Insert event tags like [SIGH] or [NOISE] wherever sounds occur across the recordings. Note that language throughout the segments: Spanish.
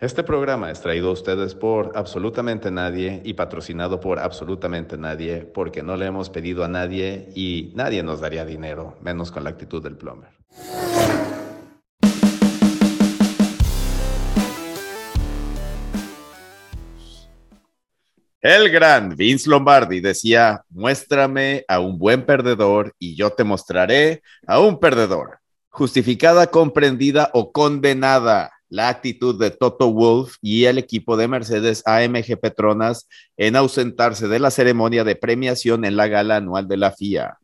Este programa es traído a ustedes por absolutamente nadie y patrocinado por absolutamente nadie porque no le hemos pedido a nadie y nadie nos daría dinero, menos con la actitud del plumber. El gran Vince Lombardi decía, muéstrame a un buen perdedor y yo te mostraré a un perdedor. Justificada, comprendida o condenada la actitud de Toto Wolf y el equipo de Mercedes AMG Petronas en ausentarse de la ceremonia de premiación en la gala anual de la FIA.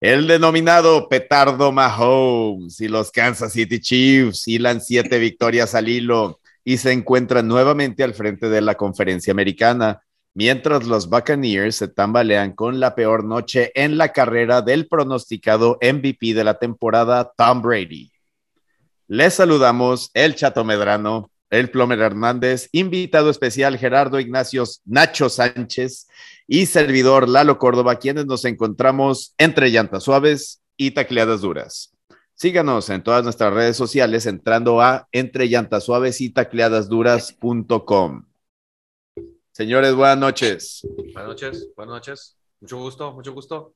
El denominado Petardo Mahomes y los Kansas City Chiefs hilan siete victorias al hilo y se encuentran nuevamente al frente de la conferencia americana, mientras los Buccaneers se tambalean con la peor noche en la carrera del pronosticado MVP de la temporada, Tom Brady. Les saludamos el Chato Medrano, el Plomer Hernández, invitado especial Gerardo Ignacios Nacho Sánchez y servidor Lalo Córdoba, quienes nos encontramos entre llantas suaves y tacleadas duras. Síganos en todas nuestras redes sociales entrando a entre llantas suaves y tacleadas duras.com. Señores, buenas noches. Buenas noches, buenas noches. Mucho gusto, mucho gusto.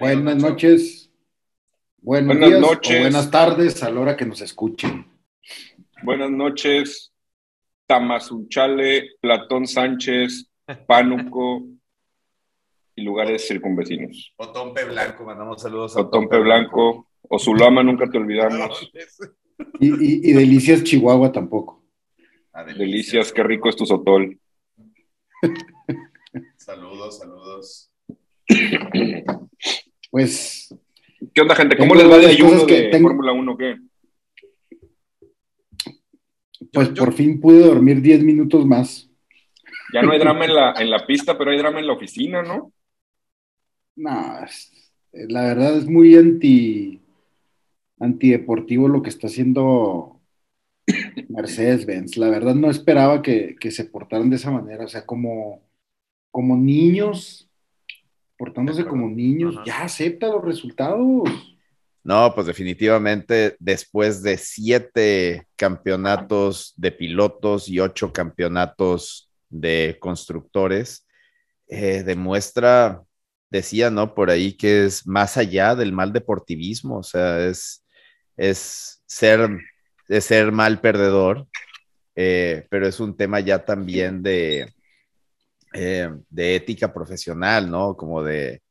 buenas noches. Buenos buenas días noches. O buenas tardes a la hora que nos escuchen. Buenas noches, Tamazunchale, Platón Sánchez, Pánuco y lugares circunvecinos. Otompe Blanco, mandamos saludos a Otompe Blanco. O Zulama, nunca te olvidamos. Y, Delicias Chihuahua tampoco. delicias. qué rico es tu sotol. saludos, saludos. Pues. ¿Qué onda, gente? ¿Cómo les va de ayuno de Fórmula 1? ¿Qué? Pues por fin pude dormir 10 minutos más. Ya no hay drama en la, [LAUGHS] en la pista, pero hay drama en la oficina, ¿no? No, la verdad es muy anti antideportivo lo que está haciendo Mercedes-Benz. La verdad no esperaba que, se portaran de esa manera, o sea, como, como niños, portándose como niños, ya acepta los resultados. No, pues definitivamente después de siete campeonatos de pilotos y ocho campeonatos de constructores, eh, demuestra, decía, ¿no? Por ahí que es más allá del mal deportivismo, o sea, es, es ser, ser mal perdedor, eh, pero es un tema ya también de, eh, de ética profesional, ¿no? Como de,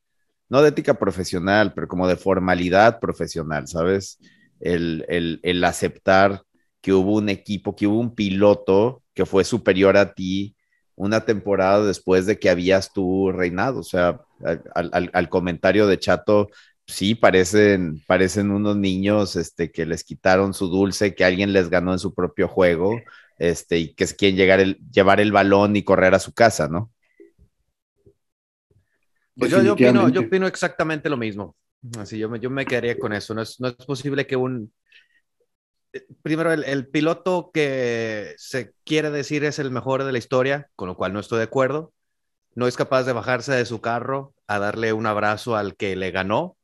no de ética profesional, pero como de formalidad profesional, ¿sabes? El, el, aceptar que hubo un equipo, que hubo un piloto que fue superior a ti una temporada después de que habías tú reinado. O sea, al, al comentario de Chato, sí, parecen, parecen unos niños este, que les quitaron su dulce, que alguien les ganó en su propio juego, este, y que es quien llegar el, llevar el balón y correr a su casa, ¿no? Pues yo, yo, opino, yo opino exactamente lo mismo. Así yo me, yo me quedaría con eso. No es, no es posible que un. Eh, primero, el, el, piloto que se quiere decir es el mejor de la historia, con lo cual no estoy de acuerdo, no es capaz de bajarse de su carro a darle un abrazo al que le ganó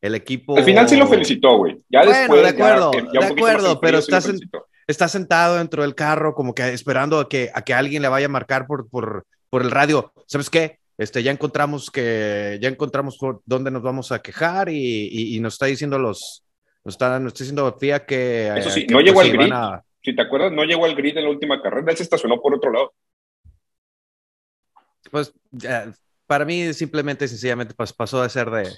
el equipo. Al final sí lo felicitó, güey. Ya después. De acuerdo, de acuerdo, pero estás, está sentado dentro del carro, como que esperando a que, a que alguien le vaya a marcar por, por, por el radio. ¿Sabes qué? Este, ya encontramos que ya encontramos por dónde nos vamos a quejar y, y, nos está diciendo los nos está, nos está diciendo FIA que eso sí no llegó pues al grid si te acuerdas no llegó al grid en la última carrera él se estacionó por otro lado pues para mí simplemente sencillamente pasó de ser de,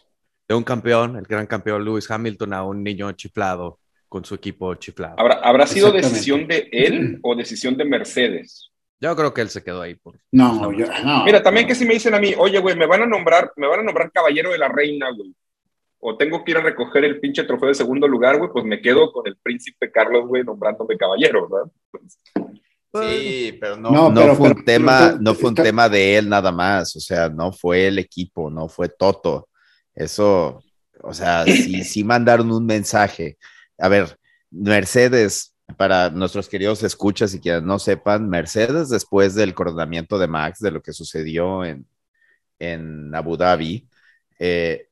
de un campeón, el gran campeón Lewis Hamilton, a un niño chiflado con su equipo chiflado. ¿Habrá, ¿habrá sido decisión de él o decisión de Mercedes? Yo creo que él se quedó ahí. Por... No, yo, no. Mira, también que si me dicen a mí, oye, güey, me van a nombrar, me van a nombrar caballero de la reina, güey. O tengo que ir a recoger el pinche trofeo de segundo lugar, güey, pues me quedo con el príncipe Carlos, güey, nombrándome caballero, ¿verdad? Sí, pero no, no, fue un tema, no fue un tema de él nada más, o sea, no fue el equipo, no fue Toto. Eso, o sea, sí, sí mandaron un mensaje. A ver, Mercedes, para nuestros queridos escuchas y quienes no sepan, Mercedes después del coronamiento de Max, de lo que sucedió en, en Abu Dhabi, eh,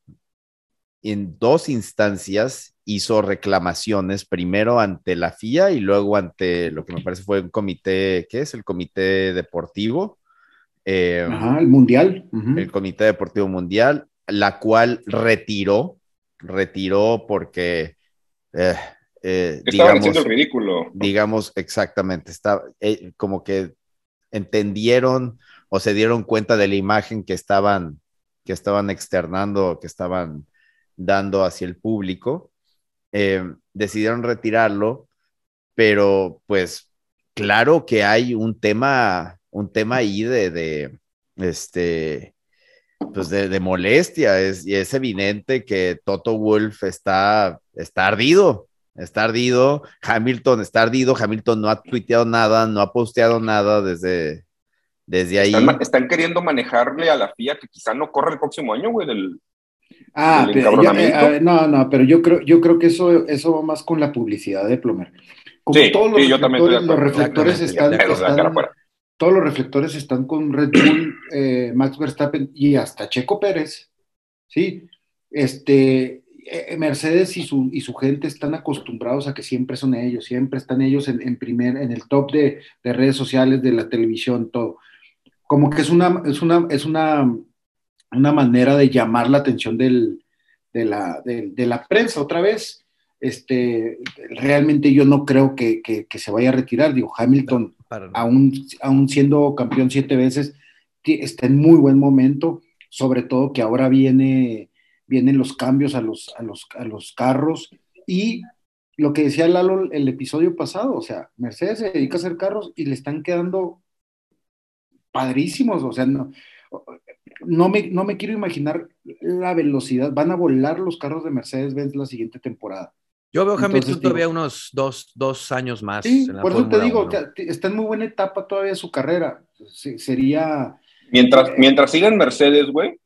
en dos instancias hizo reclamaciones primero ante la FIA y luego ante lo que me parece fue un comité, ¿qué es? El comité deportivo. Eh, Ajá, el mundial. El comité deportivo mundial, la cual retiró, retiró porque, eh, eh digamos, el ridículo. Digamos, exactamente, está eh, como que entendieron o se dieron cuenta de la imagen que estaban, que estaban externando, que estaban dando hacia el público, eh, decidieron retirarlo, pero pues claro que hay un tema, un tema ahí de, de este, pues de, molestia, es, y es evidente que Toto Wolf está, está ardido, está ardido, Hamilton está ardido, Hamilton no ha tuiteado nada, no ha posteado nada desde, desde ahí. Están, queriendo manejarle a la FIA que quizá no corra el próximo año, güey, del, Ah, eh, no, no, pero yo creo, yo creo que eso, eso va más con la publicidad de Plomer. Como todos los, reflectores, los reflectores están, todos los reflectores están con Red Bull, eh, Max Verstappen y hasta Checo Pérez, ¿sí? Este, Mercedes y su, y su gente están acostumbrados a que siempre son ellos, siempre están ellos en, primer, en el top de, de, redes sociales, de la televisión, todo. Como que es una, es una, es una una manera de llamar la atención del, de, la, de, la, prensa otra vez. Este, realmente yo no creo que, que, se vaya a retirar. Digo, Hamilton, aún, aún, siendo campeón siete veces, está en muy buen momento, sobre todo que ahora viene, vienen los cambios a los, a los, a los carros y lo que decía Lalo el episodio pasado, o sea, Mercedes se dedica a hacer carros y le están quedando padrísimos, o sea, no, no me, no me quiero imaginar la velocidad. Van a volar los carros de Mercedes-Benz la siguiente temporada. Yo veo Hamilton todavía unos dos, dos, años más. Sí, por eso te digo, está en muy buena etapa todavía su carrera. sería. Mientras, mientras sigan Mercedes, güey.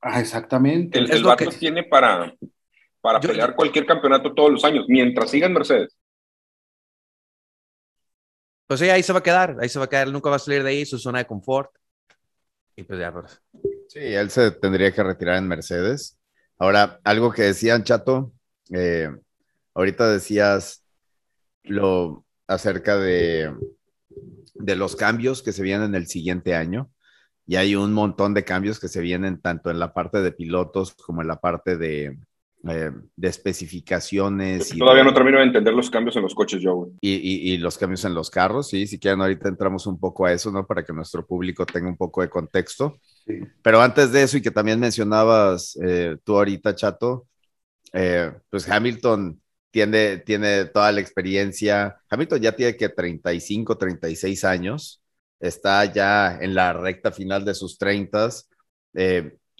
Ah, exactamente. El, el que... tiene para, para pelear cualquier campeonato todos los años, mientras sigan Mercedes. Pues sí, ahí se va a quedar, ahí se va a quedar, nunca va a salir de ahí, su zona de confort. Y pues ya, pues. Sí, él se tendría que retirar en Mercedes. Ahora, algo que decían, Chato, eh, ahorita decías lo acerca de, de los cambios que se vienen el siguiente año. Y hay un montón de cambios que se vienen tanto en la parte de pilotos como en la parte de, eh, de especificaciones. todavía no termino de entender los cambios en los coches, Joe. Y, y, los cambios en los carros, sí, si quieren ahorita entramos un poco a eso, ¿no? Para que nuestro público tenga un poco de contexto. Pero antes de eso, y que también mencionabas eh, tú ahorita, Chato, eh, pues Hamilton tiene, tiene toda la experiencia. Hamilton ya tiene que 35, 36 años, está ya en la recta final de sus 30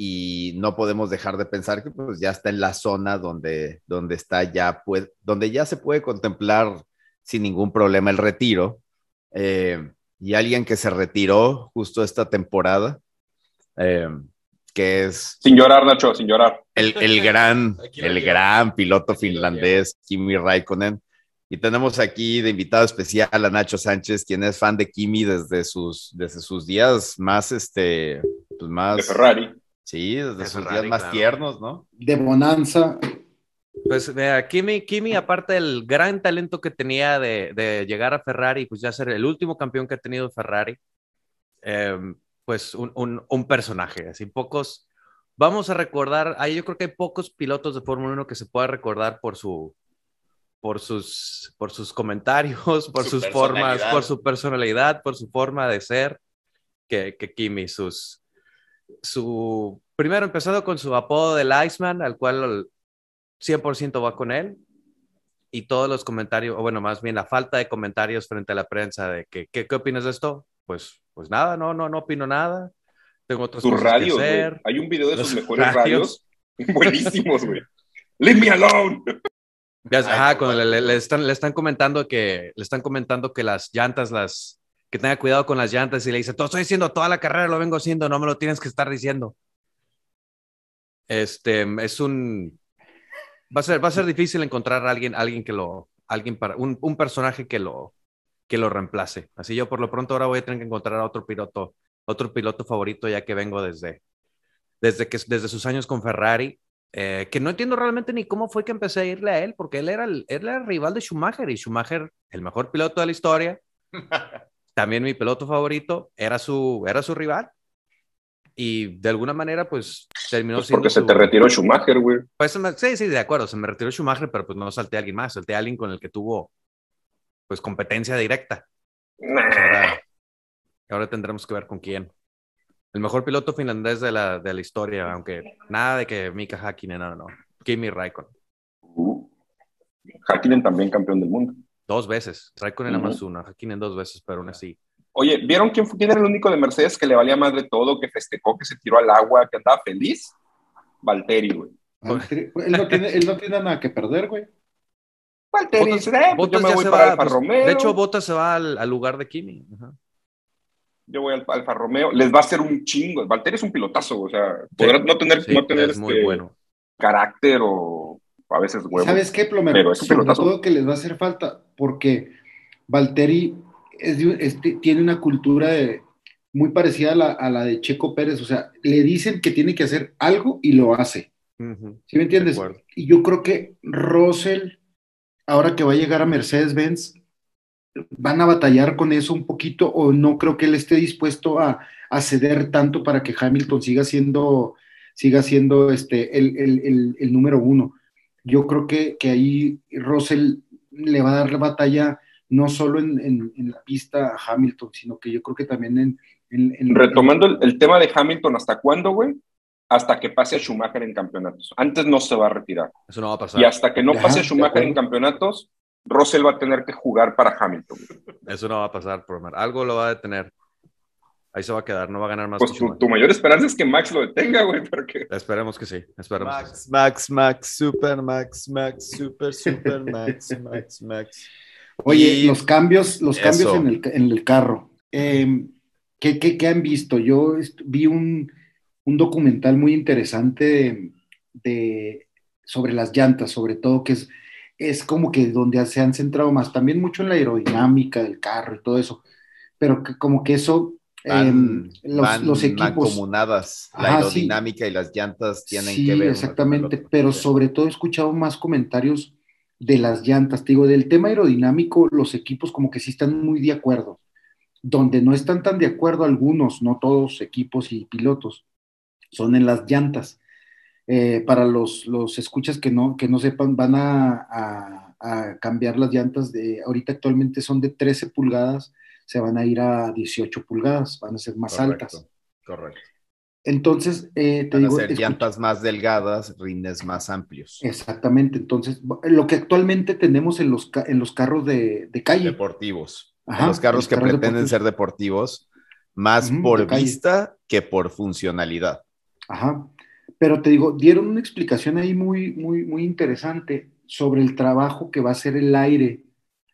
y no podemos dejar de pensar que pues ya está en la zona donde, donde está ya, pues, donde ya se puede contemplar sin ningún problema el retiro. Eh, y alguien que se retiró justo esta temporada, eh, que es... Sin llorar, Nacho, sin llorar. El, el gran, el gran piloto finlandés, Kimi Raikkonen. Y tenemos aquí de invitado especial a Nacho Sánchez, quien es fan de Kimi desde sus, desde sus días más, este, pues más... De Ferrari Sí, desde sus días más tiernos, ¿no? De bonanza. Pues vea, Kimi, Kimi, aparte del gran talento que tenía de, llegar a Ferrari, pues ya ser el último campeón que ha tenido Ferrari, em, pues un, personaje, así pocos, vamos a recordar, ahí yo creo que hay pocos pilotos de Fórmula 1 que se pueda recordar por su, por sus, por sus comentarios, por sus formas, por su personalidad, por su forma de ser, que, que Kimi, sus, su, primero empezando con su apodo del Iceman, al cual 100% va con él, y todos los comentarios, o bueno, más bien la falta de comentarios frente a la prensa de que, ¿qué, qué opinas de esto? Pues, pues nada, no, no, no opino nada. Tengo otras cosas radios, que hacer. Hay un video de sus mejores radios. Buenísimos, güey. Leave me alone. Ajá, cuando le, le, están, le están comentando que le están comentando que las llantas las que tenga cuidado con las llantas y le dice, todo estoy diciendo toda la carrera, lo vengo haciendo, no me lo tienes que estar diciendo. Este, es un, va a ser, va a ser difícil encontrar a alguien, alguien que lo, alguien para, un, un personaje que lo, que lo reemplace. Así yo por lo pronto ahora voy a tener que encontrar a otro piloto, otro piloto favorito ya que vengo desde, desde que, desde sus años con Ferrari eh, que no entiendo realmente ni cómo fue que empecé a irle a él, porque él era el, él era el rival de Schumacher y Schumacher, el mejor piloto de la historia, [LAUGHS] también mi piloto favorito, era su, era su rival. Y de alguna manera, pues terminó pues Porque se te retiró Schumacher, güey. Pues sí, sí, de acuerdo, se me retiró Schumacher, pero pues no salté a alguien más, salté a alguien con el que tuvo, pues, competencia directa. Pues ahora, ahora tendremos que ver con quién. El mejor piloto finlandés de la, de la historia, aunque nada de que Mika Hakkinen, no, no. Kimi Raikkonen. Uh, Hakkinen también campeón del mundo. Dos veces. Raikkonen nada más una, Hakkinen dos veces, pero aún así. Oye, ¿vieron quién, quién era el único de Mercedes que le valía más de todo, que festejó, que se tiró al agua, que andaba feliz? Valtteri, güey. él, no tiene, él no tiene nada que perder, güey. Valtteri, Botas, eh, pues yo me voy para Alfa pues, Romeo. De hecho, Bottas se va al, al lugar de Kimi. Ajá yo voy al Alfa Romeo, les va a hacer un chingo. Valtteri es un pilotazo, o sea, podrá no tener, no tener este carácter o a veces huevo. ¿Sabes qué, Plomer? Pero es un pilotazo. todo que les va a hacer falta, porque Valtteri tiene una cultura muy parecida a la, de Checo Pérez, o sea, le dicen que tiene que hacer algo y lo hace. ¿Sí me entiendes? Y yo creo que Russell, ahora que va a llegar a Mercedes-Benz, van a batallar con eso un poquito o no creo que él esté dispuesto a, ceder tanto para que Hamilton siga siendo, siga siendo este, el, número uno. Yo creo que, ahí Russell le va a dar la batalla no solo en, la pista a Hamilton, sino que yo creo que también en... Retomando el, tema de Hamilton, ¿hasta cuándo, güey? Hasta que pase a Schumacher en campeonatos. Antes no se va a retirar. Eso no va a pasar. Y hasta que no pase a Schumacher en campeonatos, Russell va a tener que jugar para Hamilton. Eso no va a pasar, por Algo lo va a detener. Ahí se va a quedar, no va a ganar más. Pues tu, mayor esperanza es que Max lo detenga, güey. Porque... Esperemos que sí. Esperemos Max, Max, Max, Super Max, Max, Super, Super Max, [LAUGHS] Max, Max. Oye, los cambios, los cambios en el, en el carro. Eh, ¿qué, qué, han visto? Yo vi un, un documental muy interesante de, sobre las llantas, sobre todo, que es es como que donde se han centrado más, también mucho en la aerodinámica del carro y todo eso, pero que como que eso, em, los, los, equipos... comunadas, la aerodinámica y las llantas tienen que ver. exactamente, pero sobre todo he escuchado más comentarios de las llantas, te digo, del tema aerodinámico, los equipos como que sí están muy de acuerdo, donde no están tan de acuerdo algunos, no todos equipos y pilotos, son en las llantas eh, para los, los, escuchas que no, que no sepan, van a, a, cambiar las llantas de, ahorita actualmente son de 13 pulgadas, se van a ir a 18 pulgadas, van a ser más altas. Correcto. Entonces, eh, te van a ser llantas más delgadas, rines más amplios. Exactamente, entonces, lo que actualmente tenemos en los, en los carros de, de calle. Deportivos. los carros que pretenden ser deportivos, más por vista que por funcionalidad. Ajá. Pero te digo, dieron una explicación ahí muy, muy, muy interesante sobre el trabajo que va a hacer el aire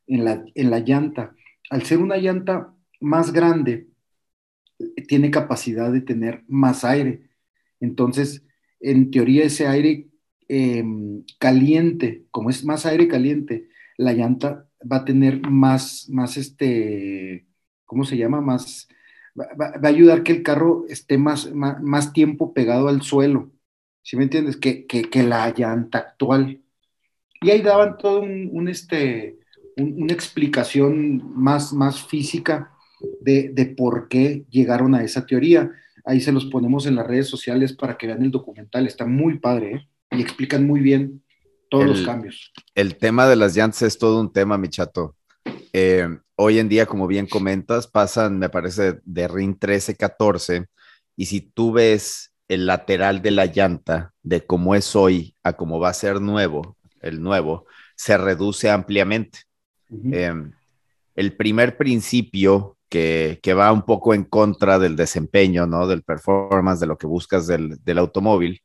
en la, en la llanta. Al ser una llanta más grande, tiene capacidad de tener más aire. Entonces, en teoría, ese aire em, caliente, como es más aire caliente, la llanta va a tener más, más este, ¿cómo se llama? Más, va, a ayudar que el carro esté más, más tiempo pegado al suelo. ¿Sí me entiendes? Que, la llanta actual. Y ahí daban todo un, este, una explicación más, más física de, por qué llegaron a esa teoría. Ahí se los ponemos en las redes sociales para que vean el documental. Está muy padre ¿eh? y explican muy bien todos los cambios. El tema de las llantas es todo un tema, mi chato. Eh, hoy en día, como bien comentas, pasan, me parece, de RIN 13, 14. Y si tú ves el lateral de la llanta, de cómo es hoy a cómo va a ser nuevo, el nuevo, se reduce ampliamente. Em, el primer principio que, va un poco en contra del desempeño, ¿no? Del performance, de lo que buscas del, del automóvil,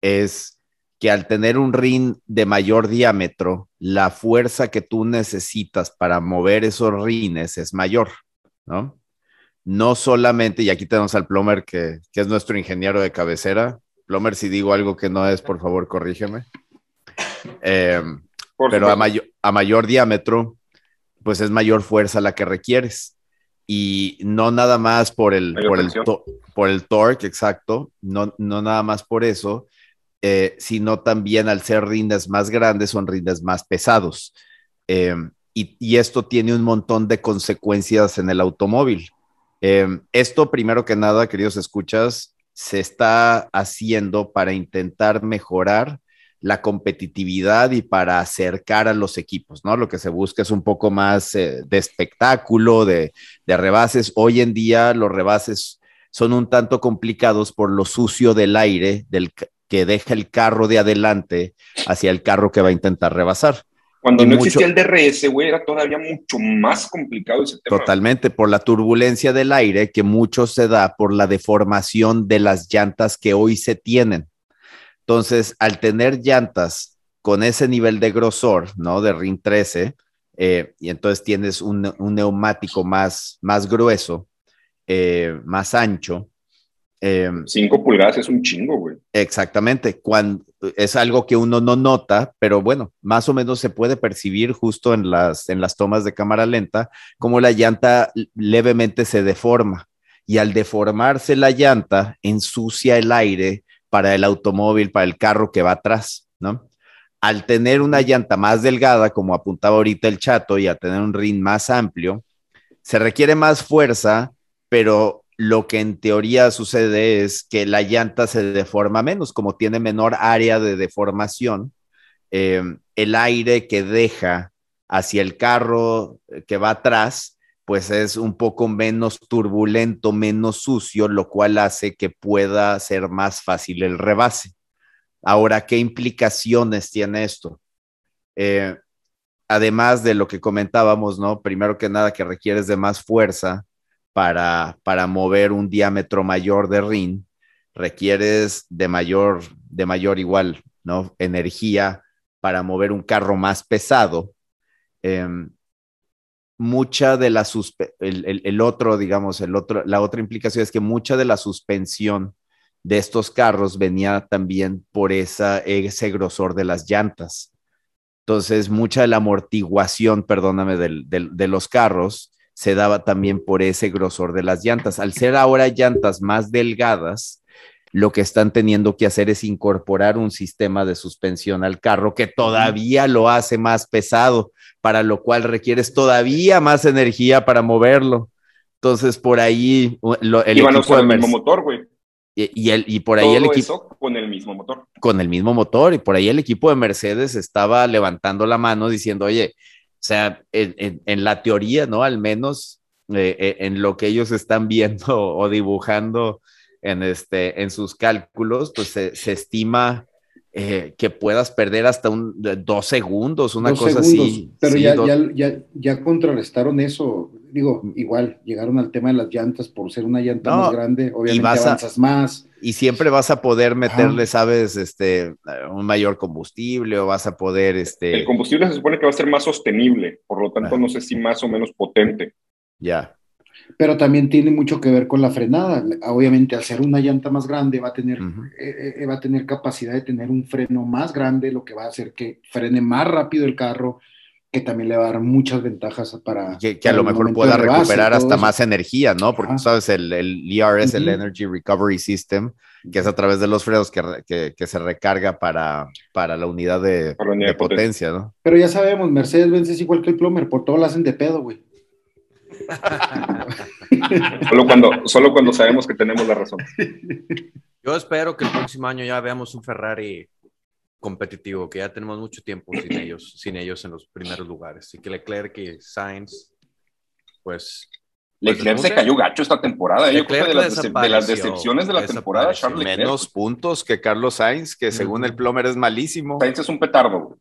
es que al tener un rin de mayor diámetro, la fuerza que tú necesitas para mover esos rines es mayor, ¿no? No solamente, y aquí tenemos al Plomer, que, es nuestro ingeniero de cabecera. Plomer, si digo algo que no es, por favor, corrígeme. Eh, pero a, a mayor diámetro, pues es mayor fuerza la que requieres. Y no nada más por el, por el, por el torque, exacto, no, no nada más por eso, eh, sino también al ser rindes más grandes son rindes más pesados. Eh, y, esto tiene un montón de consecuencias en el automóvil. Eh, esto, primero que nada, queridos escuchas, se está haciendo para intentar mejorar la competitividad y para acercar a los equipos, ¿no? Lo que se busca es un poco más de espectáculo, de, de, rebases. Hoy en día los rebases son un tanto complicados por lo sucio del aire que deja el carro de adelante hacia el carro que va a intentar rebasar. Cuando no existía el DRS, güey, era todavía mucho más complicado ese tema. Totalmente, por la turbulencia del aire, que mucho se da por la deformación de las llantas que hoy se tienen. Entonces, al tener llantas con ese nivel de grosor, ¿no? De RIN 13, eh, y entonces tienes un, neumático más, más grueso, eh, más ancho, Em, Cinco pulgadas es un chingo, güey. Exactamente, cuando es algo que uno no nota, pero bueno, más o menos se puede percibir justo en las, en las tomas de cámara lenta, como la llanta levemente se deforma. Y al deformarse la llanta, ensucia el aire para el automóvil, para el carro que va atrás, ¿no? Al tener una llanta más delgada, como apuntaba ahorita el chato, y al tener un ring más amplio, se requiere más fuerza, pero lo que en teoría sucede es que la llanta se deforma menos, como tiene menor área de deformación, eh, el aire que deja hacia el carro que va atrás, pues es un poco menos turbulento, menos sucio, lo cual hace que pueda ser más fácil el rebase. Ahora, ¿qué implicaciones tiene esto? Eh, además de lo que comentábamos, ¿no? Primero que nada, que requieres de más fuerza, para, mover un diámetro mayor de rin, requieres de mayor, de mayor igual, ¿no? Energía para mover un carro más pesado. Em, mucha de la el, el, otro, digamos, el otro, la otra implicación es que mucha de la suspensión de estos carros venía también por esa, ese grosor de las llantas. Entonces, mucha de la amortiguación, perdóname, de los carros se daba también por ese grosor de las llantas. Al ser ahora llantas más delgadas, lo que están teniendo que hacer es incorporar un sistema de suspensión al carro que todavía lo hace más pesado, para lo cual requieres todavía más energía para moverlo. Entonces, por ahí el equipo de mismo motor, güey. Y, el, y por ahí el equipo. con el mismo motor. Con el mismo motor. Y por ahí el equipo de Mercedes estaba levantando la mano diciendo, oye, sea, en, la teoría, ¿no? Al menos eh, eh, en lo que ellos están viendo [LAUGHS] o dibujando en, este, en sus cálculos, pues se, estima eh, que puedas perder hasta un, dos segundos, una cosa así. Pero ya, ya, ya, contrarrestaron eso. Digo, igual, llegaron al tema de las llantas por ser una llanta más grande, obviamente avanzas más y siempre vas a poder meterle, sabes, este, un mayor combustible o vas a poder, este... El combustible se supone que va a ser más sostenible, por lo tanto no sé si más o menos potente. Ya. Pero también tiene mucho que ver con la frenada. Obviamente, al ser una llanta más grande, va a tener, eh, eh, va a tener capacidad de tener un freno más grande, lo que va a hacer que frene más rápido el carro, que también le va a dar muchas ventajas para... Que, a lo mejor pueda recuperar hasta más energía, ¿no? Porque sabes, el, el ERS, el Energy Recovery System, que es a través de los frenos que, que, se recarga para, para la unidad de, potencia, ¿no? Pero ya sabemos, Mercedes-Benz es igual que el plomer, por todo lo hacen de pedo, güey. [LAUGHS] solo, cuando, solo cuando sabemos que tenemos la razón. Yo espero que el próximo año ya veamos un Ferrari competitivo, que ya tenemos mucho tiempo sin ellos, sin ellos en los primeros lugares. Y que Leclerc y Sainz, pues... pues Leclerc se cayó gacho esta temporada. Yo creo que de las, decepciones de la temporada, Charles Menos puntos que Carlos Sainz, que según el plomer es malísimo. Sainz es un petardo.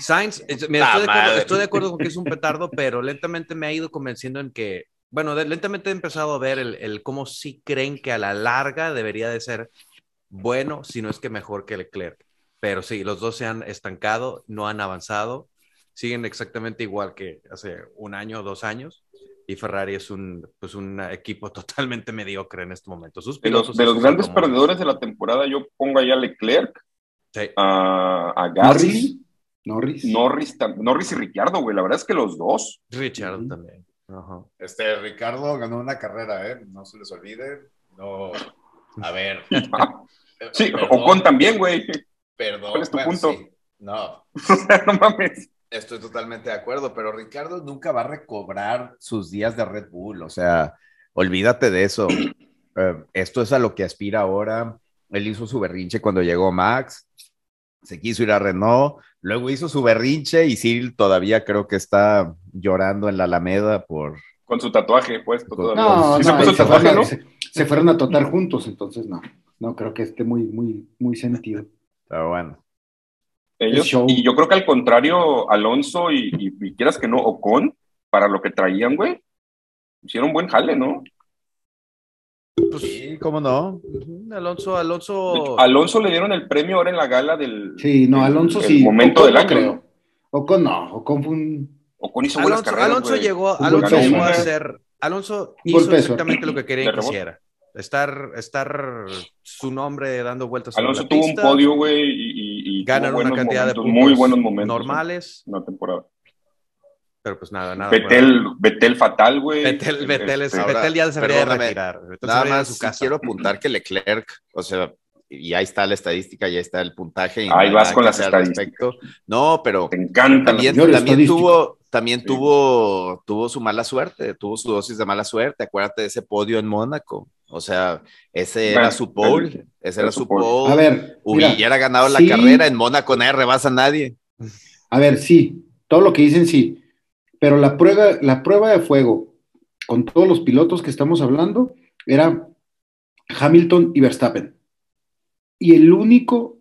Sainz, mira, estoy, de acuerdo, estoy, de acuerdo, con que es un petardo, pero lentamente me ha ido convenciendo en que, bueno, lentamente he empezado a ver el, el, cómo sí creen que a la larga debería de ser bueno, si no es que mejor que Leclerc. Pero sí, los dos se han estancado, no han avanzado, siguen exactamente igual que hace un año o dos años. Y Ferrari es un, pues un equipo [LAUGHS] totalmente mediocre en este momento. Sus de los, de los grandes perdedores de la temporada, yo pongo allá a Leclerc, a, a Gasly, Norris. Norris. Norris. y Ricciardo, güey. La verdad es que los dos. Ricciardo también. Este, Ricardo ganó una carrera, ¿eh? No se les olvide. No. A ver. [LAUGHS] Sí, Ocon también, güey. Perdón. ¿Cuál es tu punto? No. [LAUGHS] no mames. Estoy totalmente de acuerdo, pero Ricardo nunca va a recobrar sus días de Red Bull. O sea, olvídate de eso. [CLEARS THROAT] Eh, esto es a lo que aspira ahora. Él hizo su berrinche cuando llegó Max, se quiso ir a Renault, luego hizo su berrinche y Cyril todavía creo que está llorando en la Alameda por... Con su tatuaje puesto todavía. No, ¿Sí no, se puso se, tatuaje, fueron, ¿no? se- se fueron a totar juntos, entonces no, no creo que esté muy, muy, muy sentido. Pero bueno, Ellos, y yo creo que al contrario, Alonso y, y- y quieras que no, Ocon, para lo que traían, güey, hicieron buen jale, ¿no? Pues, sí, ¿cómo no? Alonso, De Alonso. hecho, Alonso le dieron el premio ahora en la gala del Sí, no, el- Alonso el sí. momento Ocon del año. creo. Ocon no, Ocon fue un... Ocon hizo buenas Alonso, carreras, Alonso llegó, Un Alonso llegó de a ser. Alonso Un hizo golpe de exactamente lo que quería De y rebote. quisiera. Estar, estar su nombre dando vueltas Alonso la tuvo un pista, podio, güey, y, y, y ganan tuvo una cantidad de momentos, puntos muy buenos momentos normales, en la temporada. Pero pues nada, nada. Betel, Betel fatal, güey. Betel, Betel, es- Ahora, Betel ya se debería de retirar. Betel Nada más su sí casa. quiero apuntar que Leclerc, o sea, y ahí está la estadística, ya está el puntaje. y Ahí vas con las estadísticas. respecto. No, pero Te encantan. también, también tuvo, también Sí. tuvo, tuvo su mala suerte, tuvo su dosis de mala suerte. Acuérdate de ese podio en Mónaco. O sea, ese Bueno, era su pole, ese era era su pole. pole. A ver, mira, Hubiera ganado la carrera en Mónaco, nadie rebasa a nadie. A ver, sí, todo lo que dicen sí, pero la prueba, la prueba de fuego con todos los pilotos que estamos hablando era Hamilton y Verstappen. Y el único,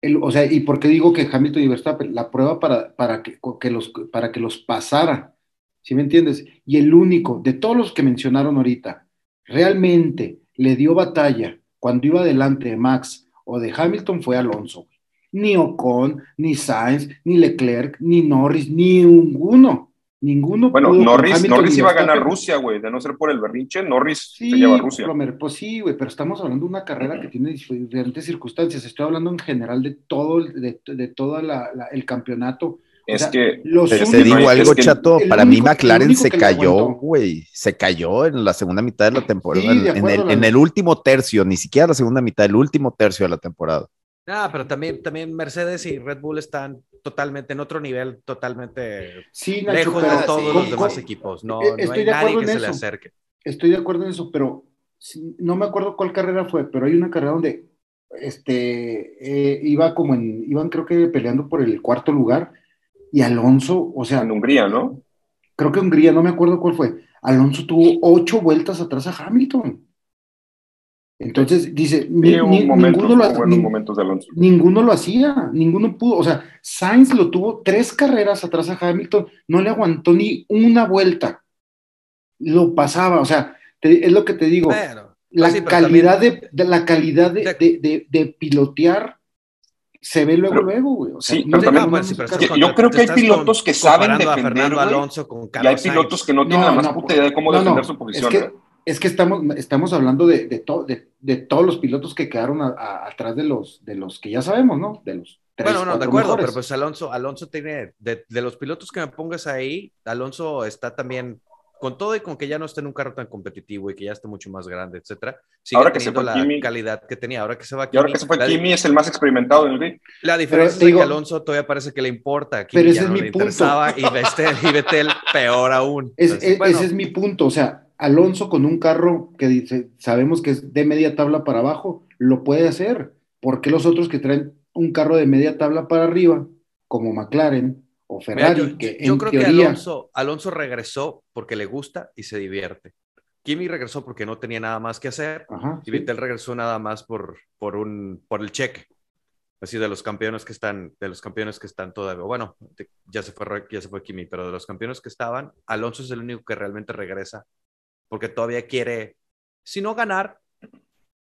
el- o sea, ¿y por qué digo que Hamilton y Verstappen? La prueba para, para, que, que los, para que los pasara, ¿sí me entiendes? Y el único, de todos los que mencionaron ahorita, realmente le dio batalla cuando iba delante de Max o de Hamilton fue Alonso. Ni Ocon, ni Sainz, ni Leclerc, ni Norris, ni ninguno. Ninguno. Bueno, pudo Norris, Norris iba a ganar. Rusia, güey. De no ser por el berrinche, Norris Sí, se lleva a Rusia. Plomer, pues sí, güey, pero estamos hablando de una carrera que tiene diferentes circunstancias. Estoy hablando en general de todo, el- de, de todo la- la- el campeonato. O Es sea, que los Te, te digo es algo, que chato. Para único- mí, McLaren se cayó, güey. Se cayó en la segunda mitad de la temporada. Sí, de en, acuerdo, el, la- en el último tercio, ni siquiera la segunda mitad, el último tercio de la temporada. Ah, pero también, también Mercedes y Red Bull están totalmente en otro nivel, totalmente Sí, Nacho, lejos de todos sí. los demás ¿cómo- equipos. No, Eh, no estoy hay de nadie acuerdo que en se le eso. acerque. Estoy de acuerdo en eso, pero sí, no me acuerdo cuál carrera fue, pero hay una carrera donde este, eh, iba como en, iban creo que peleando por el cuarto lugar y Alonso, o sea, en Hungría, ¿no? creo que Hungría, no me acuerdo cuál fue, Alonso tuvo ocho vueltas atrás a Hamilton. Entonces dice, ni- momentos, ninguno, lo, hubo buenos ni- momentos de Alonso. ninguno lo hacía, ninguno pudo, o sea, Sainz lo tuvo tres carreras atrás a Hamilton, no le aguantó ni una vuelta, lo pasaba, o sea, te- es lo que te digo, Bueno, la sí, calidad, también- de, de la calidad de, De- de- de- de pilotear se ve luego, Pero- luego, güey. O sea, sí, no pero también- sí, pero estás Yo creo que hay pilotos con- que saben a defender, Fernando güey, Alonso con Y hay Carlos pilotos Sainz. que no tienen No, la más no, puta idea de cómo no, defender no, su es posición. que, ¿eh? Es que estamos, estamos hablando de, de, to- de, de todos los pilotos que quedaron a- a- atrás de los, de los que ya sabemos, ¿no? De los tres, Bueno, no, de acuerdo, mejores. pero pues Alonso, Alonso tiene, de, de los pilotos que me pongas ahí, Alonso está también, con todo y con que ya no está en un carro tan competitivo y que ya está mucho más grande, etcétera, sigue Ahora que se fue la Kimi- calidad que tenía. Ahora que se va Y ahora que se fue la, Kimi, es el más experimentado en el grid. la diferencia te es digo- que Alonso todavía parece que le importa, a Kimi Pero ese ya es no mi le punto. y Vettel, y Vettel peor aún. Es- Entonces, es- bueno, Ese es mi punto, o sea, Alonso con un carro que dice, sabemos que es de media tabla para abajo, lo puede hacer. ¿Por qué los otros que traen un carro de media tabla para arriba, como McLaren o Mira, Ferrari, yo, que yo en creo que teoría... Alonso, Alonso regresó porque le gusta y se divierte. Kimi regresó porque no tenía nada más que hacer Ajá, y sí. Vittel regresó nada más por, por, un, por el cheque. Así de los campeones que están, de los campeones que están todavía, bueno, ya se fue, ya se fue Kimi, pero de los campeones que estaban, Alonso es el único que realmente regresa porque todavía quiere, si no ganar,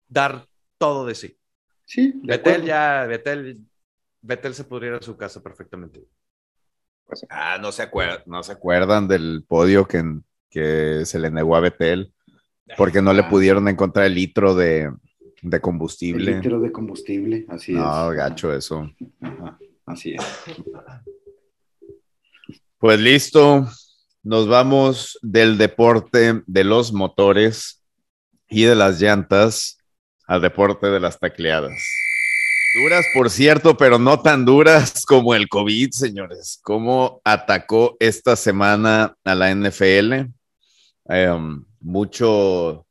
dar todo de sí. Sí, de Vettel acuerdo. ya, Vettel, Vettel se podría ir a su casa perfectamente. Ah, no se, acuerdan, no se acuerdan del podio que, que se le negó a Betel porque no le Ah. pudieron encontrar el litro de, de El combustible. litro de combustible, así No, es. gacho eso. Ajá, así es. Pues listo, nos vamos del deporte de los motores y de las llantas al deporte de las tacleadas. Duras, por cierto, pero no tan duras como el COVID, señores. ¿Cómo atacó esta semana a la NFL? Em, mucho,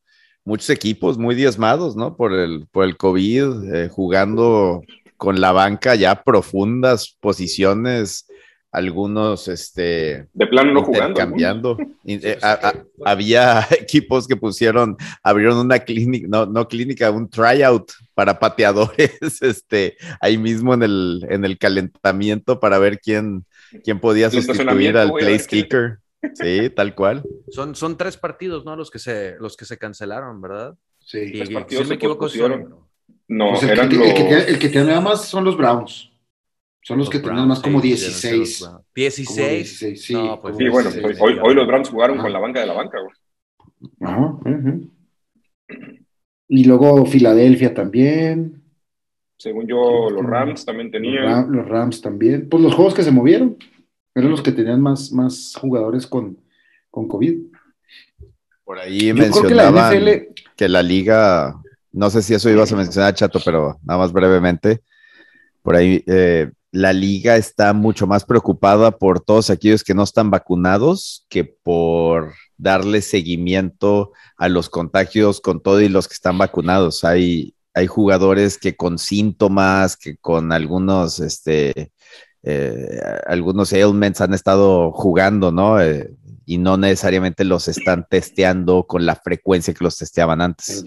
muchos equipos muy diezmados, ¿no? Por el, por el COVID, eh, jugando con la banca ya profundas posiciones algunos este de plano no jugando cambiando eh, había equipos que pusieron abrieron una clínica no, no clínica un tryout para pateadores [LAUGHS] este ahí mismo en el en el calentamiento para ver quién quién podía sustituir al place kicker. Sí tal cual. Son son tres partidos no los que se los que se cancelaron verdad sí. Tres partidos si me equivoco no pues el, que, el, que, el que tiene nada más son los Browns son los, que tenían más como 16. 16. sí. Pues sí, bueno, hoy, hoy, los Browns jugaron con la banca de la banca, güey. Y luego Filadelfia también. Según yo, los Rams también tenían. Los, Rams también. Pues los juegos que se movieron eran los que tenían más, más jugadores con, con COVID. Por ahí mencionaban que que la liga, no sé si eso ibas a mencionar, Chato, pero nada más brevemente. Por ahí eh, la liga está mucho más preocupada por todos aquellos que no están vacunados que por darle seguimiento a los contagios con todo y los que están vacunados. Hay, hay jugadores que con síntomas, que con algunos, este, eh, algunos ailments han estado jugando, ¿no? Eh, y no necesariamente los están testeando con la frecuencia que los testeaban antes.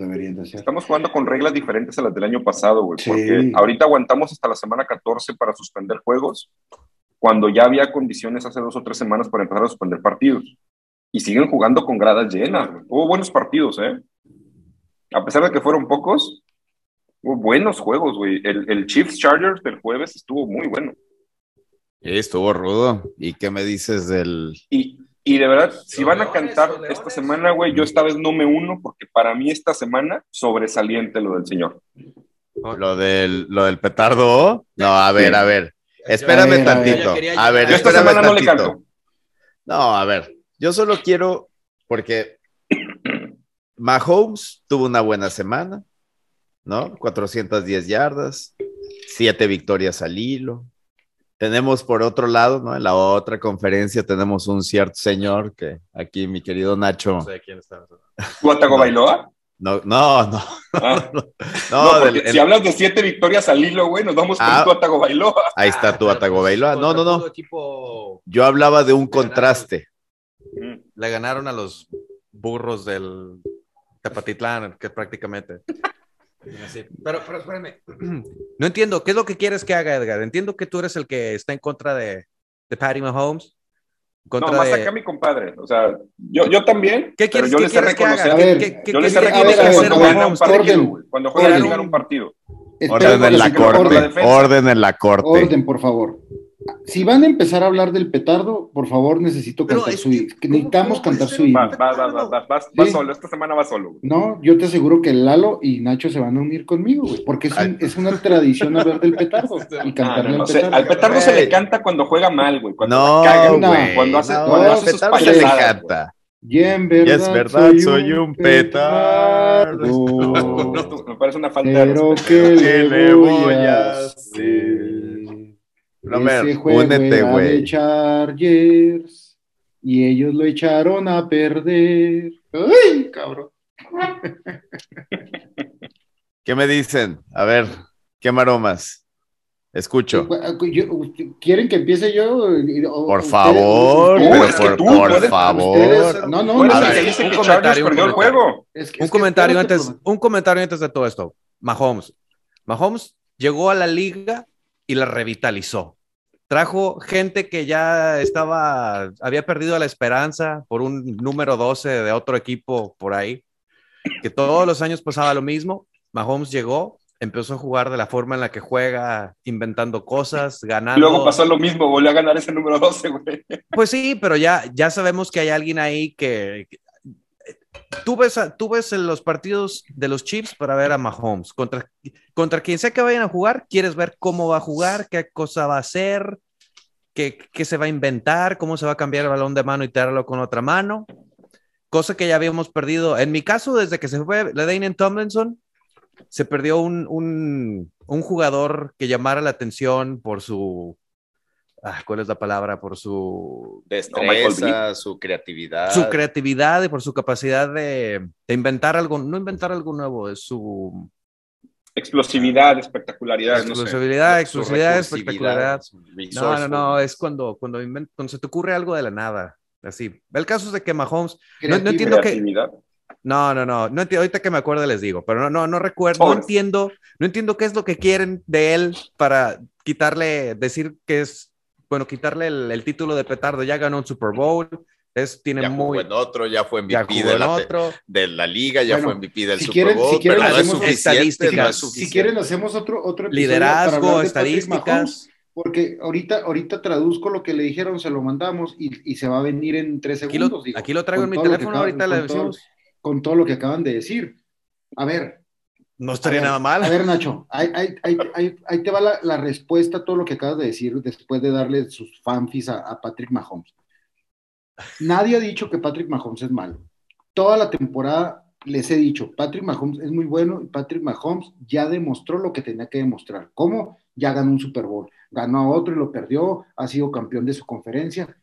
Estamos jugando con reglas diferentes a las del año pasado, güey, porque ahorita aguantamos hasta la semana 14 para suspender juegos, cuando ya había condiciones hace dos o tres semanas para empezar a suspender partidos. Y siguen jugando con gradas llenas. Hubo buenos partidos, ¿eh? A pesar de que fueron pocos, hubo buenos juegos, güey. El, el Chiefs Chargers del jueves estuvo muy bueno. Sí, estuvo rudo. ¿Y qué me dices del... Y, y de verdad, si van a cantar esta semana, güey, yo esta vez no me uno porque para mí esta semana sobresaliente lo del señor. Lo del, lo del petardo. No, a ver, a ver. [LAUGHS] Espérame tantito. A ver, esta semana no le canto. No, a ver. Yo solo quiero, porque Mahomes tuvo una buena semana, ¿no? 410 yardas, siete victorias al hilo, tenemos por otro lado, ¿no? En la otra conferencia tenemos un cierto señor que aquí mi querido Nacho. No sé quién está. ¿Guatago Bailoa? No, no, no. Ah. [LAUGHS] no, si hablas de siete victorias al hilo, güey, nos vamos con ah, tu Atago Bailoa. Ahí está tu Atago Bailoa. No, no, no. Yo hablaba de un contraste. Le ganaron a los burros del Tepatitlán, que prácticamente. Pero, pero espérame. [CLEARS THROAT] No entiendo, ¿qué es lo que quieres que haga Edgar? Entiendo que tú eres el que está en contra de, de Patty Mahomes. Contra no, más acá mi compadre. O sea, yo, yo también. ¿Qué quieres, yo les he reconocido. Yo les he reconocido cuando gana un partido. Cuando juega un partido. Orden en la corte. Orden en la corte. Orden, por favor si van a empezar a hablar del petardo, por favor, necesito cantar su Necesitamos cantar su himno. Va, solo, esta semana va solo. No, yo te aseguro que Lalo y Nacho se van a unir conmigo, porque es, una tradición hablar del petardo [LAUGHS] y cantarle al petardo. al petardo se le canta cuando juega mal, güey. Cuando no, caga, cuando hace, cuando hace sus payasadas. canta. Y en verdad, es verdad soy, un petardo. [LAUGHS] me parece una falta pero de ¿qué le voy a hacer? Ese juego únete, de Chargers y ellos lo echaron a perder. ¡Ay, cabrón! [LAUGHS] ¿Qué me dicen? A ver, ¿qué maromas? Escucho. ¿Quieren que empiece yo? por favor, por, favor. no, no, no. un, comentario antes, un comentario antes de todo esto. Mahomes. Mahomes llegó a la liga y la revitalizó trajo gente que ya estaba, había perdido la esperanza por un número 12 de otro equipo por ahí, que todos los años pasaba lo mismo. Mahomes llegó, empezó a jugar de la forma en la que juega, inventando cosas, ganando. Luego pasó lo mismo, volvió a ganar ese número 12, güey. Pues sí, pero ya, ya sabemos que hay alguien ahí que, tú ves, tú ves en los partidos de los Chiefs para ver a Mahomes. Contra, contra quien sea que vayan a jugar, quieres ver cómo va a jugar, qué cosa va a hacer, qué, qué se va a inventar, cómo se va a cambiar el balón de mano y tirarlo con otra mano. Cosa que ya habíamos perdido. En mi caso, desde que se fue en Tomlinson, se perdió un, un jugador que llamara la atención por su Ah, ¿cuál es la palabra? Por su destreza, su creatividad. Su creatividad y por su capacidad de, de, inventar algo, no inventar algo nuevo, es su... Explosividad, espectacularidad. Explosividad, no explosividad, espectacularidad. No, no, no, es cuando, cuando, cuando se te ocurre algo de la nada. Así. El caso es de que Mahomes, no, no entiendo que... No, no, no, no entiendo, ahorita que me acuerdo les digo, pero no, no, no recuerdo, no entiendo, no entiendo qué es lo que quieren de él para quitarle, decir que es bueno, quitarle el, título de petardo, ya ganó un Super Bowl, es, tiene ya muy... en otro, ya fue MVP de, la, otro. de la liga, ya fue MVP del Super Bowl, si quieren, pero no es suficiente, Si quieren, hacemos otro, otro Liderazgo, estadísticas. porque ahorita, ahorita traduzco lo que le dijeron, se lo mandamos y, y se va a venir en tres segundos. Aquí lo, traigo en mi teléfono, ahorita le decimos. con todo lo que acaban de decir. A ver, no estaría nada mal. A ver, Nacho, ahí, te va la, respuesta a todo lo que acabas de decir después de darle sus fanfis a, Patrick Mahomes. Nadie ha dicho que Patrick Mahomes es malo. Toda la temporada les he dicho, Patrick Mahomes es muy bueno y Patrick Mahomes ya demostró lo que tenía que demostrar. ¿Cómo? Ya ganó un Super Bowl, ganó a otro y lo perdió, ha sido campeón de su conferencia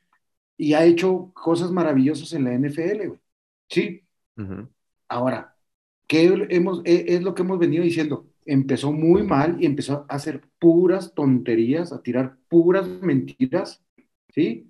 y ha hecho cosas maravillosas en la NFL, güey. Sí. Ahora, ¿Qué hemos, e, es lo que hemos venido diciendo? Empezó muy mal y empezó a hacer puras tonterías, a tirar puras mentiras, ¿sí?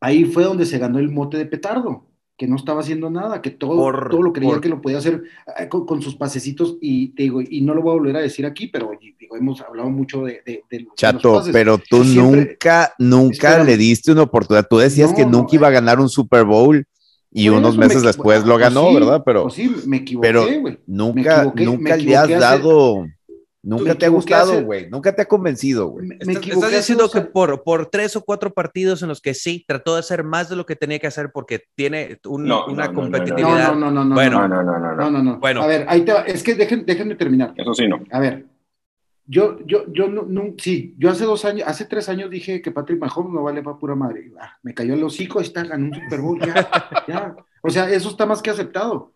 Ahí fue donde se ganó el mote de petardo, que no estaba haciendo nada, que todo, todo lo creía que lo podía hacer eh, con, sus pasecitos y te digo, y no lo voy a volver a decir aquí, pero digo, hemos hablado mucho de... de, Chato, pero tú nunca, nunca le diste una oportunidad. Tú decías que nunca iba a ganar un Super Bowl y unos meses después lo ganó, pues ¿verdad? Pero, pues sí, me equivoqué, pero nunca, nunca le has dado, nunca te ha gustado, güey, nunca te ha convencido, güey. Me, Estás, diciendo que por, por tres o cuatro partidos en los que sí trató de hacer más de lo que tenía que hacer porque tiene una competitividad. No, no, no, no, bueno, no, no, no, no, no, Bueno, a ver, ahí te va. Es que déjenme terminar. Eso sí, no. A ver, yo, yo, yo no, sí, yo hace dos años, hace tres años dije que Patrick Mahomes no vale para pura madre. Ah, me cayó el hocico, está, ganó un Super Bowl, ya, ya. O sea, eso está más que aceptado.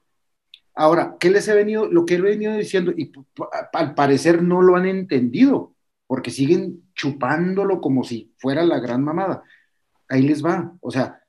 Ahora, ¿qué les he venido, lo que he venido diciendo, y al parecer no lo han entendido, porque siguen chupándolo como si fuera la gran mamada. Ahí les va. O sea,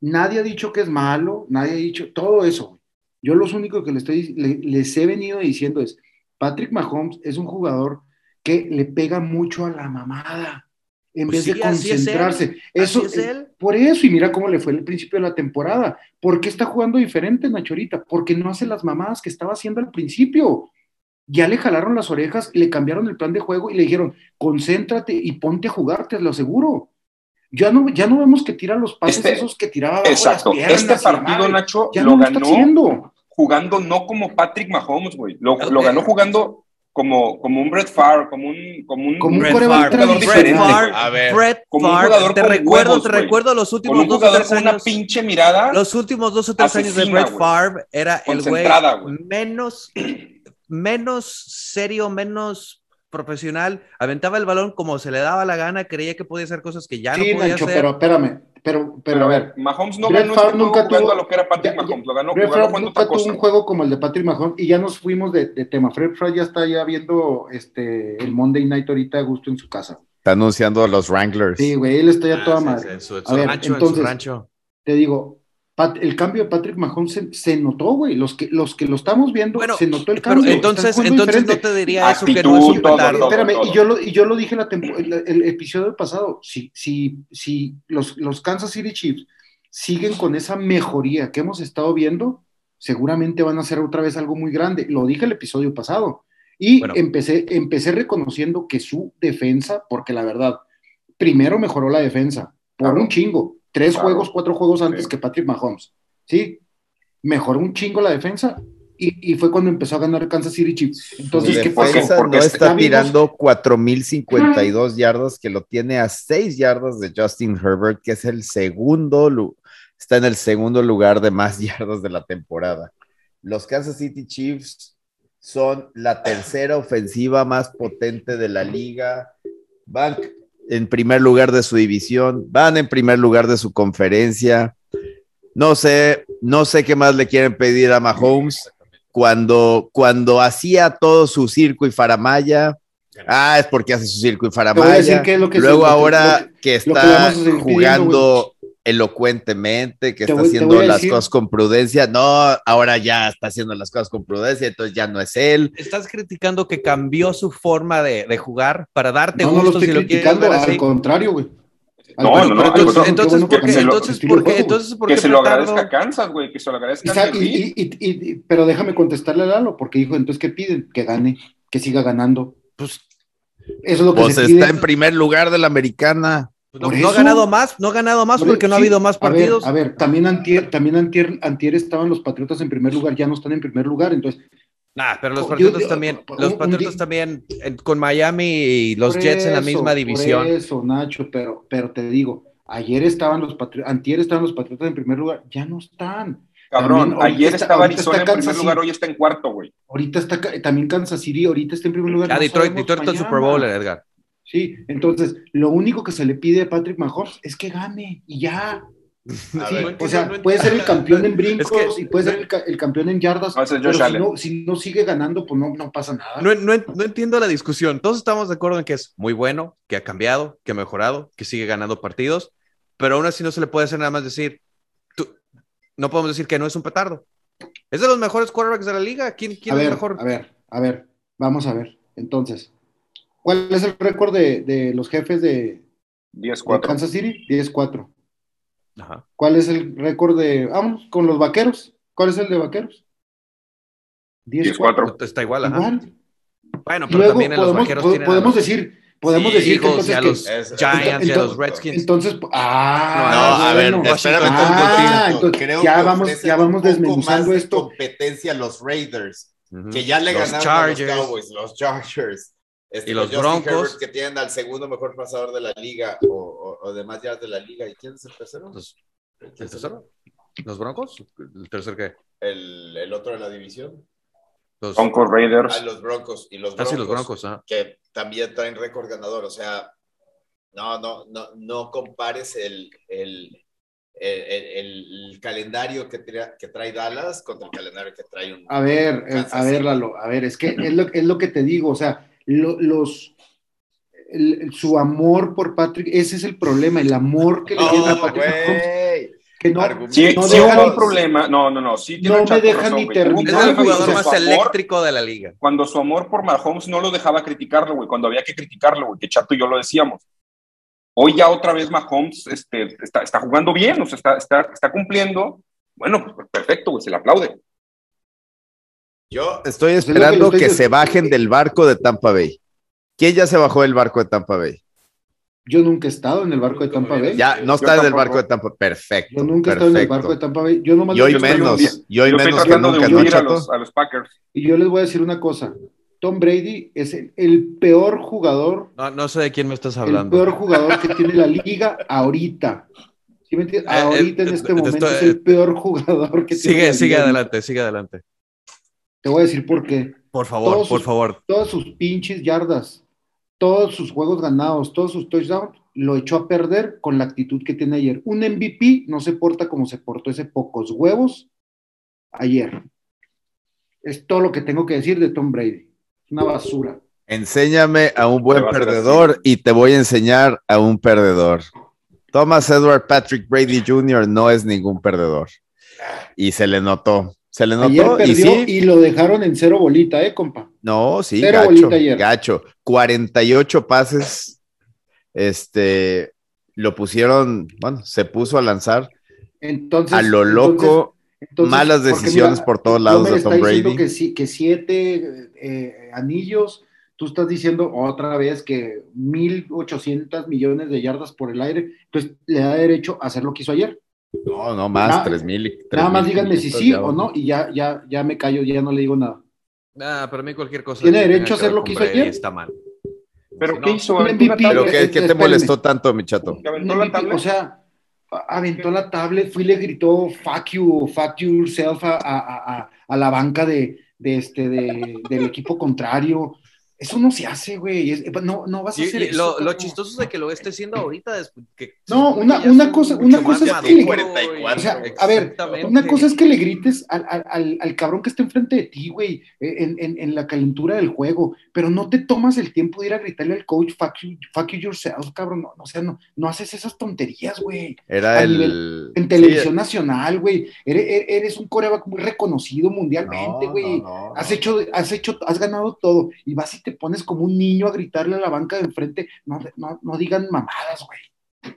nadie ha dicho que es malo, nadie ha dicho todo eso. Yo lo único que les, estoy, les he venido diciendo es, Patrick Mahomes es un jugador que le pega mucho a la mamada en pues vez de concentrarse. eso, es él. Por eso, y mira cómo le fue el principio de la temporada. ¿Por qué está jugando diferente, Nachorita? Porque no hace las mamadas que estaba haciendo al principio. Ya le jalaron las orejas, le cambiaron el plan de juego y le dijeron, concéntrate y ponte a jugar, te lo aseguro. Ya no, ya no vemos que tira los pases este, esos que tiraba. Exacto. este partido, Nacho, lo, ganó jugando no como Patrick Mahomes, güey. Lo, lo ganó jugando como, como un Brett Favre, como un como un, como un Brett Favre, a ver, Brett como un jugador te recuerdo, te recuerdo los últimos dos o tres años, una pinche mirada. Los últimos dos o tres años de Brett Favre era el güey menos menos serio, menos profesional, aventaba el balón como se le daba la gana, creía que podía hacer cosas que ya no podía hacer. pero espérame, pero, pero, a ver. Mahomes no ganó este nunca tuvo, a lo que era Patrick Mahomes, lo ganó, nunca tuvo un juego como el de Patrick Mahomes y ya nos fuimos de, de tema. Fred Fred ya está ya viendo este, el Monday Night ahorita a gusto en su casa. Está anunciando a los Wranglers. Sí, güey, él está ya ah, toda madre. a ver, entonces, te digo, el cambio de Patrick Mahomes se, notó, güey. Los que, los que lo estamos viendo, se notó el cambio. entonces, entonces no te diría eso que no es un Espérame, y yo lo, y yo lo dije la el, el, episodio pasado. Si, si, si los, los Kansas City Chiefs siguen con esa mejoría que hemos estado viendo, seguramente van a hacer otra vez algo muy grande. Lo dije el episodio pasado. Y empecé, empecé reconociendo que su defensa, porque la verdad, primero mejoró la defensa, por un chingo Tres juegos, cuatro juegos antes que Patrick Mahomes. ¿Sí? Mejoró un chingo la defensa y, fue cuando empezó a ganar Kansas City Chiefs. Entonces, ¿qué pasó? Porque no está tirando 4.052 yardas, que lo tiene a 6 yardas de Justin Herbert, que es el segundo, está en el segundo lugar de más [LAUGHS] yardas de la temporada. Los Kansas City Chiefs son la tercera ofensiva más potente de la liga. Van en primer lugar de su división, van en primer lugar de su conferencia. No sé, no sé qué más le quieren pedir a Mahomes. cuando, cuando hacía todo su circo y faramaya, ah, es porque hace su circo y faramaya. Luego ahora que, está jugando elocuentemente, que está haciendo las cosas con prudencia. No, ahora ya está haciendo las cosas con prudencia, entonces ya no es él. Estás criticando que cambió su forma de, jugar para darte no, gusto no lo estoy criticando, al contrario, güey. No, no, no, entonces, entonces, ¿por qué, entonces, ¿por qué, entonces, ¿por qué que se lo agradezca a Kansas, güey, que se lo agradezca. Y, y, y, pero déjame contestarle a Lalo, porque dijo, entonces, ¿qué piden? Que gane, que siga ganando. Pues, eso es lo que pues se está en primer lugar de la americana. No, no, ha ganado más, no ha ganado más porque no ha habido más partidos. A ver, a ver, también antier, también antier, antier estaban los Patriotas en primer lugar, ya no están en primer lugar, entonces Nah, pero los Patriotas también, los Patriotas también con Miami y los Jets en la misma división. Por eso, Nacho, pero, pero te digo, ayer estaban los Patriotas, antier estaban los Patriotas en primer lugar, ya no están. Cabrón, ayer estaba Arizona en primer lugar, hoy está en cuarto, güey. Ahorita está también Kansas City, ahorita está en primer lugar. Ah, Detroit, Detroit está en Super Bowl, Edgar. Sí, entonces, lo único que se le pide a Patrick Mahomes es que gane y ya. o sea, puede ser el campeón en brincos y puede ser el, campeón en yardas, pero si no, sigue ganando, pues no, no pasa nada. No, no, entiendo la discusión. Todos estamos de acuerdo en que es muy bueno, que ha cambiado, que ha mejorado, que sigue ganando partidos, pero aún así no se le puede hacer nada más decir, tú, no podemos decir que no es un petardo. Es de los mejores quarterbacks de la liga. ¿Quién, quién es mejor? A ver, a ver, vamos a ver. Entonces, ¿cuál es el récord de, de los jefes de, 10 Kansas City? 10-4. ¿Cuál es el récord de. Vamos, con los vaqueros? ¿Cuál es el de vaqueros? 10-4. Está igual, ajá. Bueno, pero también en los vaqueros tienen podemos decir, podemos decir que entonces. a los Giants y a los Redskins. Entonces, ah, no, a ver, espérame ah, entonces, Creo ya vamos, ya vamos desmenuzando esto. competencia a los Raiders, que ya le ganaron a los Cowboys, los Chargers. Este, y los, Broncos. que tienen al segundo mejor pasador de la liga o, o, de más yardas de la liga. ¿Y quién es el tercero? Los, ¿El tercero? ¿Los Broncos? ¿El tercer qué? El, el otro de la división. Los Broncos Raiders. Ah, los Broncos. Y los Broncos, ah, sí, los Broncos Que también traen récord ganador. O sea, no, no, no, no compares el, el, el, el, calendario que, trae, que trae Dallas contra el calendario que trae un. A ver, a ver, Lalo, a ver, es que es lo, es lo que te digo, o sea, los, su amor por Patrick, ese es el problema, el amor que le tiene a Patrick Que no, sí, no sí hubo un problema, no, no, no, sí no me deja ni terminar. Es el jugador más eléctrico de la liga. Cuando su amor por Mahomes no lo dejaba criticarlo, güey, cuando había que criticarlo, güey, que Chato y yo lo decíamos. Hoy ya otra vez Mahomes este, está, está jugando bien, o sea, está, está, está cumpliendo. Bueno, pues perfecto, güey, se le aplaude. Yo estoy esperando que, se bajen del barco de Tampa Bay. ¿Quién ya se bajó del barco de Tampa Bay? Yo nunca he estado en el barco de Tampa Bay. Ya, no está en el barco de Tampa Perfecto. Yo nunca he estado en el barco de Tampa Bay. Yo y hoy menos. Y hoy menos que nunca, ¿no, a los, a los Packers. Y yo les voy a decir una cosa. Tom Brady es el, peor jugador. No, no, sé de quién me estás hablando. El peor jugador que tiene la liga ahorita. ¿Sí me entiendes? Eh, ahorita en eh, este momento es el peor jugador que sigue, tiene. Sigue adelante, sigue adelante. Te voy a decir por qué. Por favor, por favor. Todas sus pinches yardas, todos sus juegos ganados, todos sus touchdowns, lo echó a perder con la actitud que tiene ayer. Un MVP no se porta como se portó ese pocos huevos ayer. Es todo lo que tengo que decir de Tom Brady. Una basura. Enséñame a un buen perdedor y te voy a enseñar a un perdedor. Thomas Edward Patrick Brady Jr. no es ningún perdedor. Y se le notó. Se le notó y, lo dejaron en cero bolita, ¿eh, compa? No, sí, cero gacho, bolita ayer. gacho. 48 pases, este, lo pusieron, bueno, se puso a lanzar entonces, a lo loco, malas decisiones por todos lados de Tom Brady. Que, sí, que siete eh, anillos, tú estás diciendo otra vez que 1.800 millones de yardas por el aire, entonces le da derecho a hacer lo que hizo ayer. No, no más, tres mil. Nada más díganme si sí o no y ya, ya, ya me callo, ya no le digo nada. Ah, para mí cualquier cosa. ¿Tiene derecho a hacer lo que hizo ayer? Está mal. ¿Pero qué hizo? ¿Pero qué, qué te molestó tanto, mi chato? ¿Aventó la tablet? O sea, aventó la tablet, fui y le gritó fuck you, fuck yourself a, a, a, a la banca de, de este, de, del equipo contrario. Eso no se hace, güey. No, no vas a hacer eso. Lo, chistoso es de que lo esté haciendo ahorita. que no, una, una cosa, una cosa es que le, o sea, a ver, una cosa es que le grites al, al, al, cabrón que está enfrente de ti, güey, en, en, en, la calentura del juego, pero no te tomas el tiempo de ir a gritarle al coach, fuck you, fuck you yourself, cabrón. No, o sea, no, no haces esas tonterías, güey. Era el... en televisión nacional, güey. Eres, eres, un coreback muy reconocido mundialmente, güey. has hecho, has hecho, has ganado todo. Y vas y te pones como un niño a gritarle a la banca de enfrente, no, no, no digan mamadas, güey.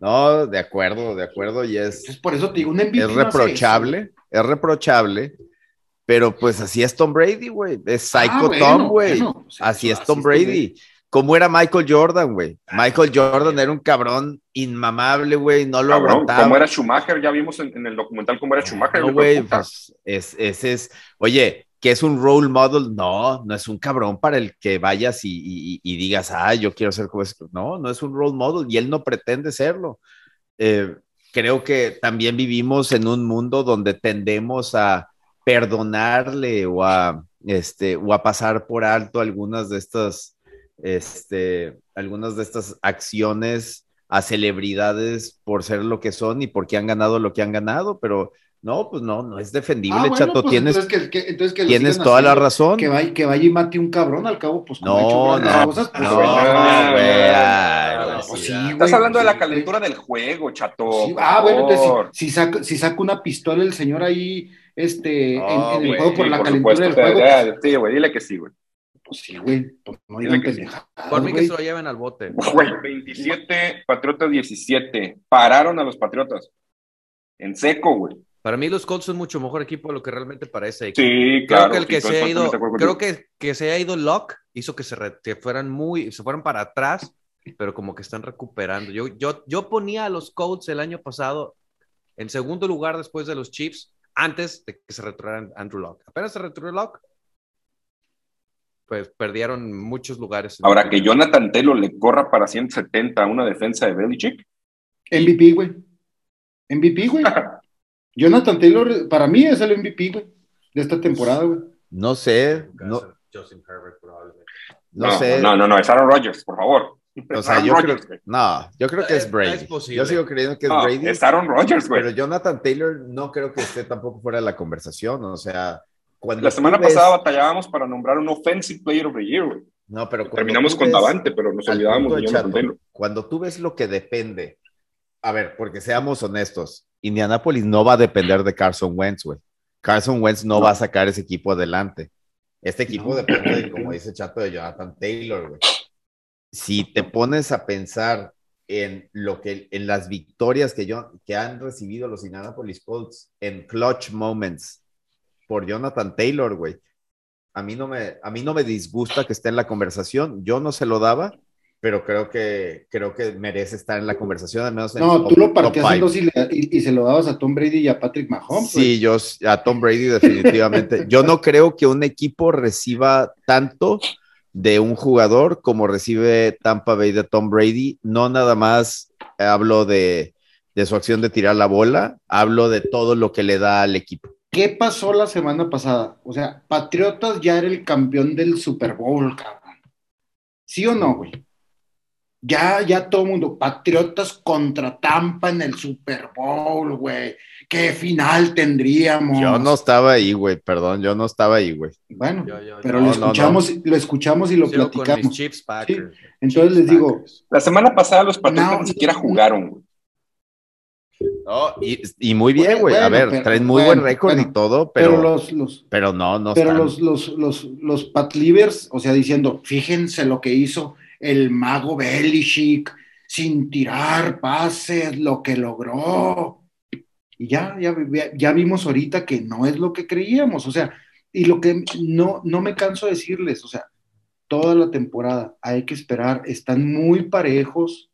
No, de acuerdo, de acuerdo, y es. Es por eso te digo, un MVP Es reprochable, es reprochable, pero pues así es Tom Brady, güey. Es ah, Psycho Tom, güey. Pues, así es Tom Brady. ¿Cómo era Michael Jordan, güey? Ah, Michael Jordan era un cabrón inmamable, güey, no lo aguantaba. ¿Cómo era Schumacher? Ya vimos en, el documental cómo era Schumacher. No, güey, pues, es, ese es, oye, que es un role model, no, no es un cabrón para el que vayas y, digas, ah, yo quiero ser como ese. No, no es un role model y él no pretende serlo. Eh, creo que también vivimos en un mundo donde tendemos a perdonarle o a, este, o a pasar por alto algunas de estas, este, algunas de estas acciones a celebridades por ser lo que son y porque han ganado lo que han ganado, pero no, pues no, no es defendible, ah, chato. Pues tienes entonces que, tienes toda la razón. Que vaya, que vaya y mate un cabrón al cabo, pues no, no, cosas, pues, no, pues, Estás hablando de la calentura del juego, chato. ah, bueno, entonces si, saca, si saca una pistola el señor ahí, este, en, el juego por la calentura del juego. Pues sí, güey, dile que sí, güey. Pues sí, güey, no digan pendejadas. Por mí que se lo lleven al bote. [LAUGHS] Güey, 27, Patriotas 17. Pararon a los Patriotas. En seco, güey. Para mí los Colts son mucho mejor equipo de lo que realmente parece. Sí, claro. Creo que el que se ha ido, creo que, que se ha ido Locke hizo que se fueran muy, se fueran para atrás, pero como que están recuperando. Yo, yo, yo ponía a los Colts el año pasado en segundo lugar después de los Chiefs, antes de que se retiraran Andrew Locke. Apenas se retiró Locke, pues perdieron muchos lugares. Ahora que Jonathan Taylor le corra para 170 a una defensa de Belichick. MVP, güey. MVP, güey. [LAUGHS] Jonathan Taylor, para mí es el MVP, güey, de esta temporada, güey. No sé. No, no, sé. No, no, no, es Aaron Rodgers, por favor. O [LAUGHS] sea, yo creo, no, yo creo que es Brady. yo sigo creyendo que es Brady. Es Aaron Rodgers, güey. Pero Jonathan Taylor no creo que esté tampoco fuera de la conversación. O sea, cuando la semana pasada batallábamos para nombrar un Offensive Player of the Year, güey. No, pero terminamos con Davante, pero nos olvidábamos de Jonathan Taylor. Cuando tú ves lo que depende, a ver, porque seamos honestos, Indianapolis no va a depender de Carson Wentz, güey. Carson Wentz no, va a sacar ese equipo adelante. Este equipo depende, como dice Chato, de Jonathan Taylor, güey. Si te pones a pensar en lo que en las victorias que, yo, que han recibido los Indianapolis Colts en clutch moments por Jonathan Taylor, güey. A mí no me a mí no me disgusta que esté en la conversación. Yo no se lo daba, pero creo que, creo que merece estar en la conversación, al menos No, tú lo partías en dos y, se lo dabas a Tom Brady y a Patrick Mahomes. Sí, yo a Tom Brady definitivamente. yo no creo que un equipo reciba tanto de un jugador como recibe Tampa Bay de Tom Brady. No nada más hablo de, de su acción de tirar la bola, hablo de todo lo que le da al equipo. ¿Qué pasó la semana pasada? O sea, Patriotas ya era el campeón del Super Bowl, cabrón. ¿Sí o no, güey? Ya, ya todo el mundo, Patriotas contra Tampa en el Super Bowl, güey. ¿Qué final tendríamos? Yo no estaba ahí, güey, perdón, yo no estaba ahí, güey. Bueno, pero lo, escuchamos, lo escuchamos y lo platicamos. Entonces les digo. La semana pasada los Patriotas ni siquiera jugaron, güey. No, y, muy bien, güey. a ver, traen muy buen récord y todo, pero, pero, los, los, pero no, no. Pero los, los, los, los Pat o sea, diciendo, fíjense lo que hizo el mago Belichick sin tirar pases, lo que logró. Y ya, ya, ya vimos ahorita que no es lo que creíamos, o sea, y lo que no, no me canso de decirles, o sea, toda la temporada hay que esperar, están muy parejos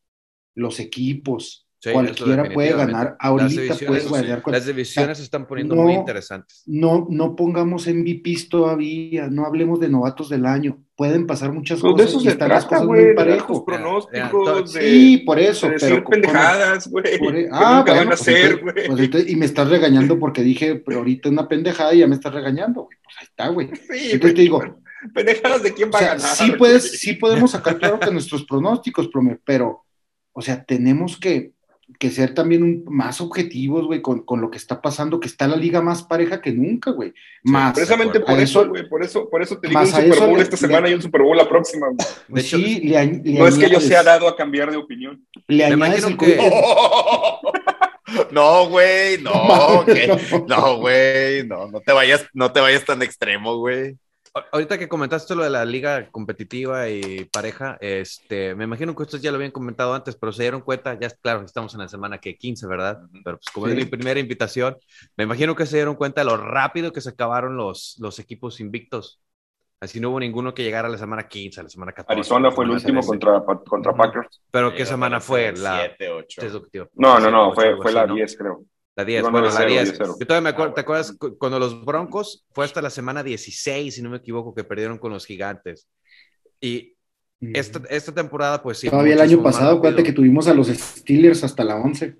los equipos, Cualquiera puede ganar. Ahorita puede ganar. Las divisiones se están poniendo muy interesantes. No, no pongamos MVPs todavía. No hablemos de novatos del año. Pueden pasar muchas pues cosas. De eso se están las cosas muy parejos. pronósticos. sí, por eso. De pero, pendejadas, güey. Ah, bueno, van a hacer, pues, pues y me estás regañando porque dije, pero ahorita una pendejada y ya me estás regañando, güey. Pues ahí está, güey. Sí, entonces te digo, Pendejadas de quién va a ganar. Sí, puedes, sí podemos sacar claro que nuestros pronósticos, pero, o sea, tenemos que, que ser también más objetivos, güey, con, con, lo que está pasando, que está la liga más pareja que nunca, güey. Más. precisamente por eso, güey, por eso, por eso te digo un Super Bowl esta semana y un Super Bowl la próxima. Pues sí, no es que yo sea dado a cambiar de opinión. Le añades el que... [LAUGHS] No, güey, [LAUGHS] no, no, güey, no, no te vayas, no te vayas tan extremo, güey. Ahorita que comentaste lo de la liga competitiva y pareja, este, me imagino que ustedes ya lo habían comentado antes, pero se dieron cuenta, ya claro, estamos en la semana que 15, ¿verdad? Pero pues como es mi primera invitación, me imagino que se dieron cuenta de lo rápido que se acabaron los, los equipos invictos. Así no hubo ninguno que llegara a la semana 15, a la semana 14. Arizona fue el último contra, contra Packers. ¿Pero qué semana fue? La 7, 8. No, no, no, fue, fue la 10, creo. La 10, bueno, la 10. Yo todavía me acuerdo, ¿te acuerdas cuando los Broncos fue hasta la semana 16, si no me equivoco, que perdieron con los Gigantes? Y esta, esta temporada, pues sí. Todavía el año pasado, acuérdate que tuvimos a los Steelers hasta la 11.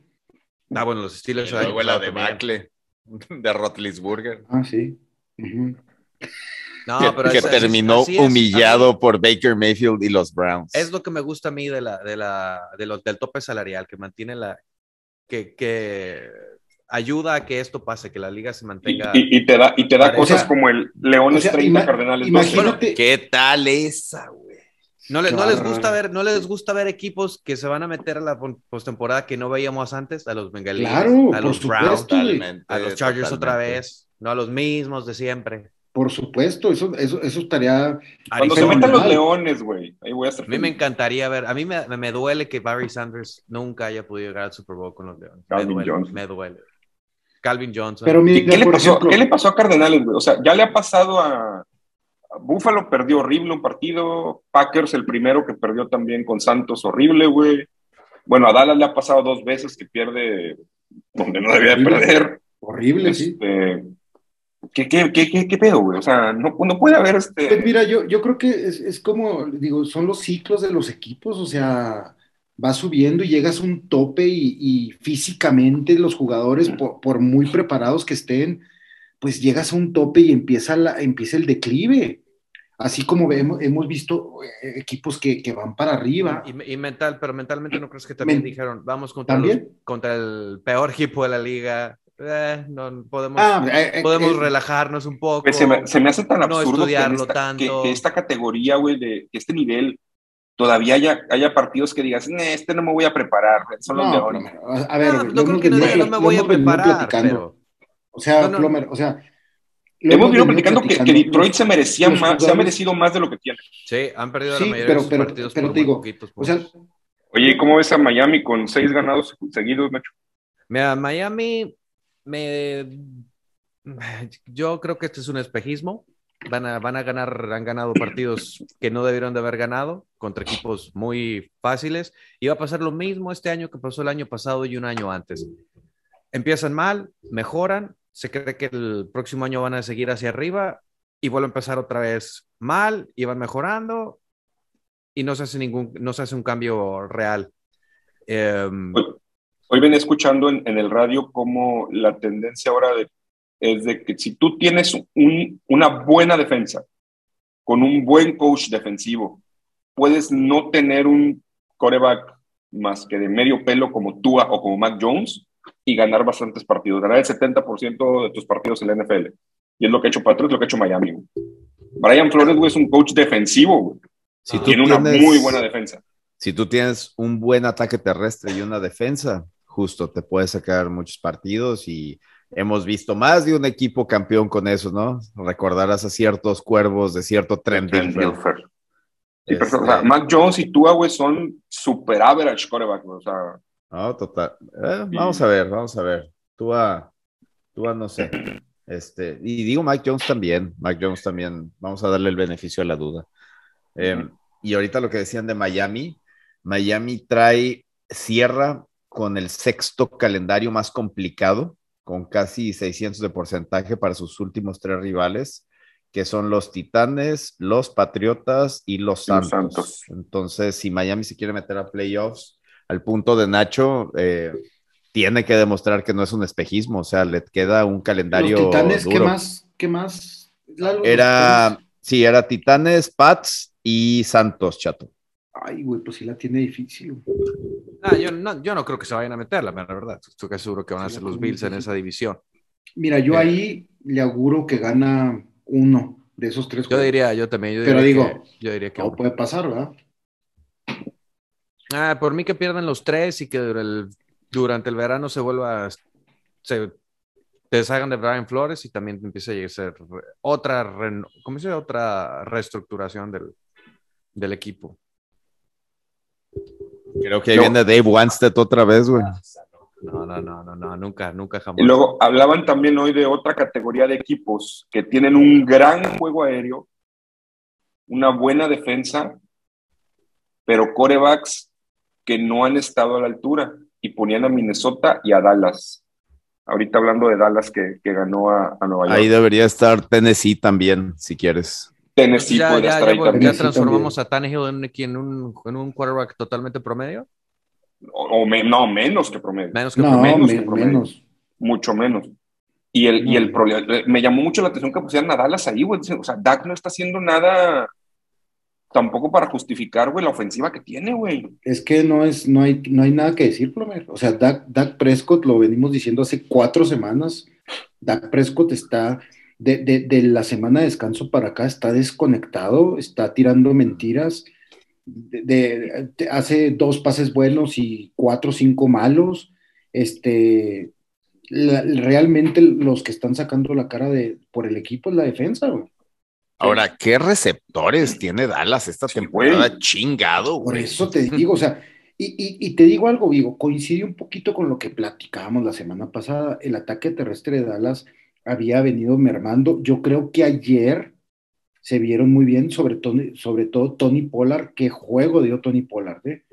Ah, bueno, los Steelers. Y luego la de Macle, [LAUGHS] de Rotlisburger. Ah, sí. No, que, pero que terminó humillado por Baker Mayfield y los Browns. Es lo que me gusta a mí de la, de la, de los, del tope salarial, que mantiene la, que, que ayuda a que esto pase, que la liga se mantenga. Y, te da, y te da cosas como el Leones 30 Cardenales. Imagínate. ¿Qué tal esa, güey? No, no, les gusta ver, no les gusta ver equipos que se van a meter a la postemporada que no veíamos antes, a los Bengalíes, a los Browns, a los Chargers otra vez, no a los mismos de siempre. Por supuesto, eso, eso, eso estaría. Cuando se metan los leones, güey. Ahí voy a estar. A mí me encantaría ver. A mí me, me, duele que Barry Sanders nunca haya podido llegar al Super Bowl con los leones. me duele, me duele. Calvin Johnson. Pero ¿Qué, le pasó, ¿Qué le pasó a Cardenales, güey? O sea, ya le ha pasado a, Buffalo, perdió horrible un partido. Packers, el primero que perdió también con Santos, horrible, güey. Bueno, a Dallas le ha pasado dos veces que pierde donde no debía perder. Horrible, sí. Este, ¿Qué, qué, qué, qué, pedo, güey? O sea, no, no puede haber este. Pues mira, yo, yo creo que es, es, como, digo, son los ciclos de los equipos, o sea, va subiendo y llegas a un tope y, físicamente los jugadores, por, muy preparados que estén, pues llegas a un tope y empieza, la, empieza el declive. Así como hemos, hemos visto eh, equipos que, que, van para arriba. Y, mental, pero mentalmente no crees que también dijeron, vamos contra, contra el peor equipo de la liga, eh, no, podemos, ah, eh, eh, podemos relajarnos un poco. Pues se me, se me, hace tan absurdo que, esta, que, esta categoría, güey, de que este nivel todavía haya, haya partidos que digas, este no me voy a preparar, son los no, a ver, no, no creo que no, me voy a preparar, pero... O sea, Plomer, o sea... Hemos venido platicando, que, que, Detroit se merecía más, se ha merecido más de lo que tiene. Sí, han perdido la mayoría de sus partidos pero, te digo, poquitos, o sea, Oye, ¿cómo ves a Miami con seis ganados seguidos, Nacho? Mira, Miami me, yo creo que este es un espejismo. Van a, van a ganar, han ganado partidos que no debieron de haber ganado contra equipos muy fáciles. Y va a pasar lo mismo este año que pasó el año pasado y un año antes. Empiezan mal, mejoran, se cree que el próximo año van a seguir hacia arriba y vuelven a empezar otra vez mal y van mejorando y no se hace ningún, no se hace un cambio real. Em, Hoy venía escuchando en, el radio cómo la tendencia ahora es de que si tú tienes una buena defensa con un buen coach defensivo, puedes no tener un coreback más que de medio pelo como Tua o como Matt Jones y ganar bastantes partidos, ganar el 70% de tus partidos en la NFL. Y es lo que ha hecho Patriots, lo que ha hecho Miami. Brian Flores, es un coach defensivo, Si tiene una muy buena defensa. Si tú tienes un buen ataque terrestre y una defensa, justo te puede sacar muchos partidos y hemos visto más de un equipo campeón con eso, ¿no? Recordarás a ciertos cuervos de cierto Trent Dilfer. Este Mac Jones y Tua, güey, son super average coreback, o sea. No, total. Eh, vamos a ver, vamos a ver. Tua, Tua no sé. [CLEARS THROAT] Este, y digo Mike Jones también, Mike Jones también, vamos a darle el beneficio de la duda. Em, y ahorita lo que decían de Miami, Miami trae, cierra con el sexto calendario más complicado, con casi 600 de porcentaje para sus últimos tres rivales, que son los Titanes, los Patriotas y los Santos. Entonces, si Miami se quiere meter a playoffs, al punto de Nacho, eh, tiene que demostrar que no es un espejismo, o sea, le queda un calendario. Los Titanes, ¿qué más? ¿Qué más? Era Sí, era Titanes, Pats y Santos, chato. Ay, güey, pues sí la tiene difícil. Ah, yo, no, yo no creo que se vayan a meterla, la verdad. Estoy casi seguro que van a ser los Bills en esa división. Mira, yo eh. ahí le auguro que gana uno de esos tres. Yo diría, yo también. Pero digo, que, yo diría que no puede pasar, ¿verdad? Ah, por mí que pierdan los tres y que durante el verano se vuelva, se deshagan de Brian Flores y también empiece a ser otra, ¿cómo se Otra reestructuración del, del equipo. Creo que ahí viene Dave Wanstead otra vez, güey. No, no, no, no, no, nunca, nunca jamás. Y luego hablaban también hoy de otra categoría de equipos que tienen un gran juego aéreo, una buena defensa, pero corebacks que no han estado a la altura y ponían a Minnesota y a Dallas. Ahorita hablando de Dallas que, ganó a, Nueva York. Ahí debería estar Tennessee también, si quieres. Tennessee ya, puede estar ahí también. ¿Ya transformamos a Tannehill en, en, un, en un quarterback totalmente promedio? O, no, menos que promedio. Menos que promedio. Menos, Mucho menos. Y el, y el problema, me llamó mucho la atención que pusieran a Dallas ahí, güey. O sea, Dak no está haciendo nada tampoco para justificar, güey, la ofensiva que tiene, güey. Es que no es, no hay, no hay nada que decir, Plomer. O sea, Dak, Dak Prescott, lo venimos diciendo hace cuatro semanas, Dak Prescott está, de, de, de, la semana de descanso para acá, está desconectado, está tirando mentiras, de, hace dos pases buenos y cuatro o cinco malos. Este, realmente los que están sacando la cara de, por el equipo es la defensa, güey. Ahora, ¿qué receptores tiene Dallas esta temporada? Chingado, Por eso te [LAUGHS] digo, o sea, y, te digo algo, Vigo, coincide un poquito con lo que platicábamos la semana pasada. El ataque terrestre de Dallas había venido mermando. Yo creo que ayer se vieron muy bien, sobre, sobre todo Tony Pollard. Qué juego dio Tony Pollard, ¿eh?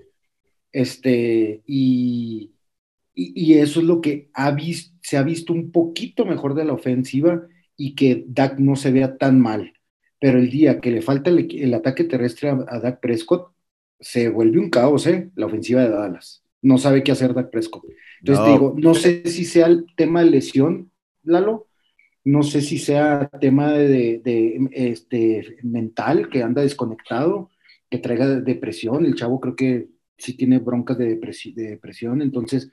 Este, y, y, eso es lo que ha se ha visto un poquito mejor de la ofensiva y que Dak no se vea tan mal pero el día que le falta el, ataque terrestre a, Dak Prescott, se vuelve un caos, ¿eh? La ofensiva de Dallas. No sabe qué hacer Dak Prescott. Entonces digo, no sé si sea el tema de lesión, Lalo, no sé si sea tema de, este, mental, que anda desconectado, que traiga depresión. El chavo creo que sí tiene broncas de, depresión, entonces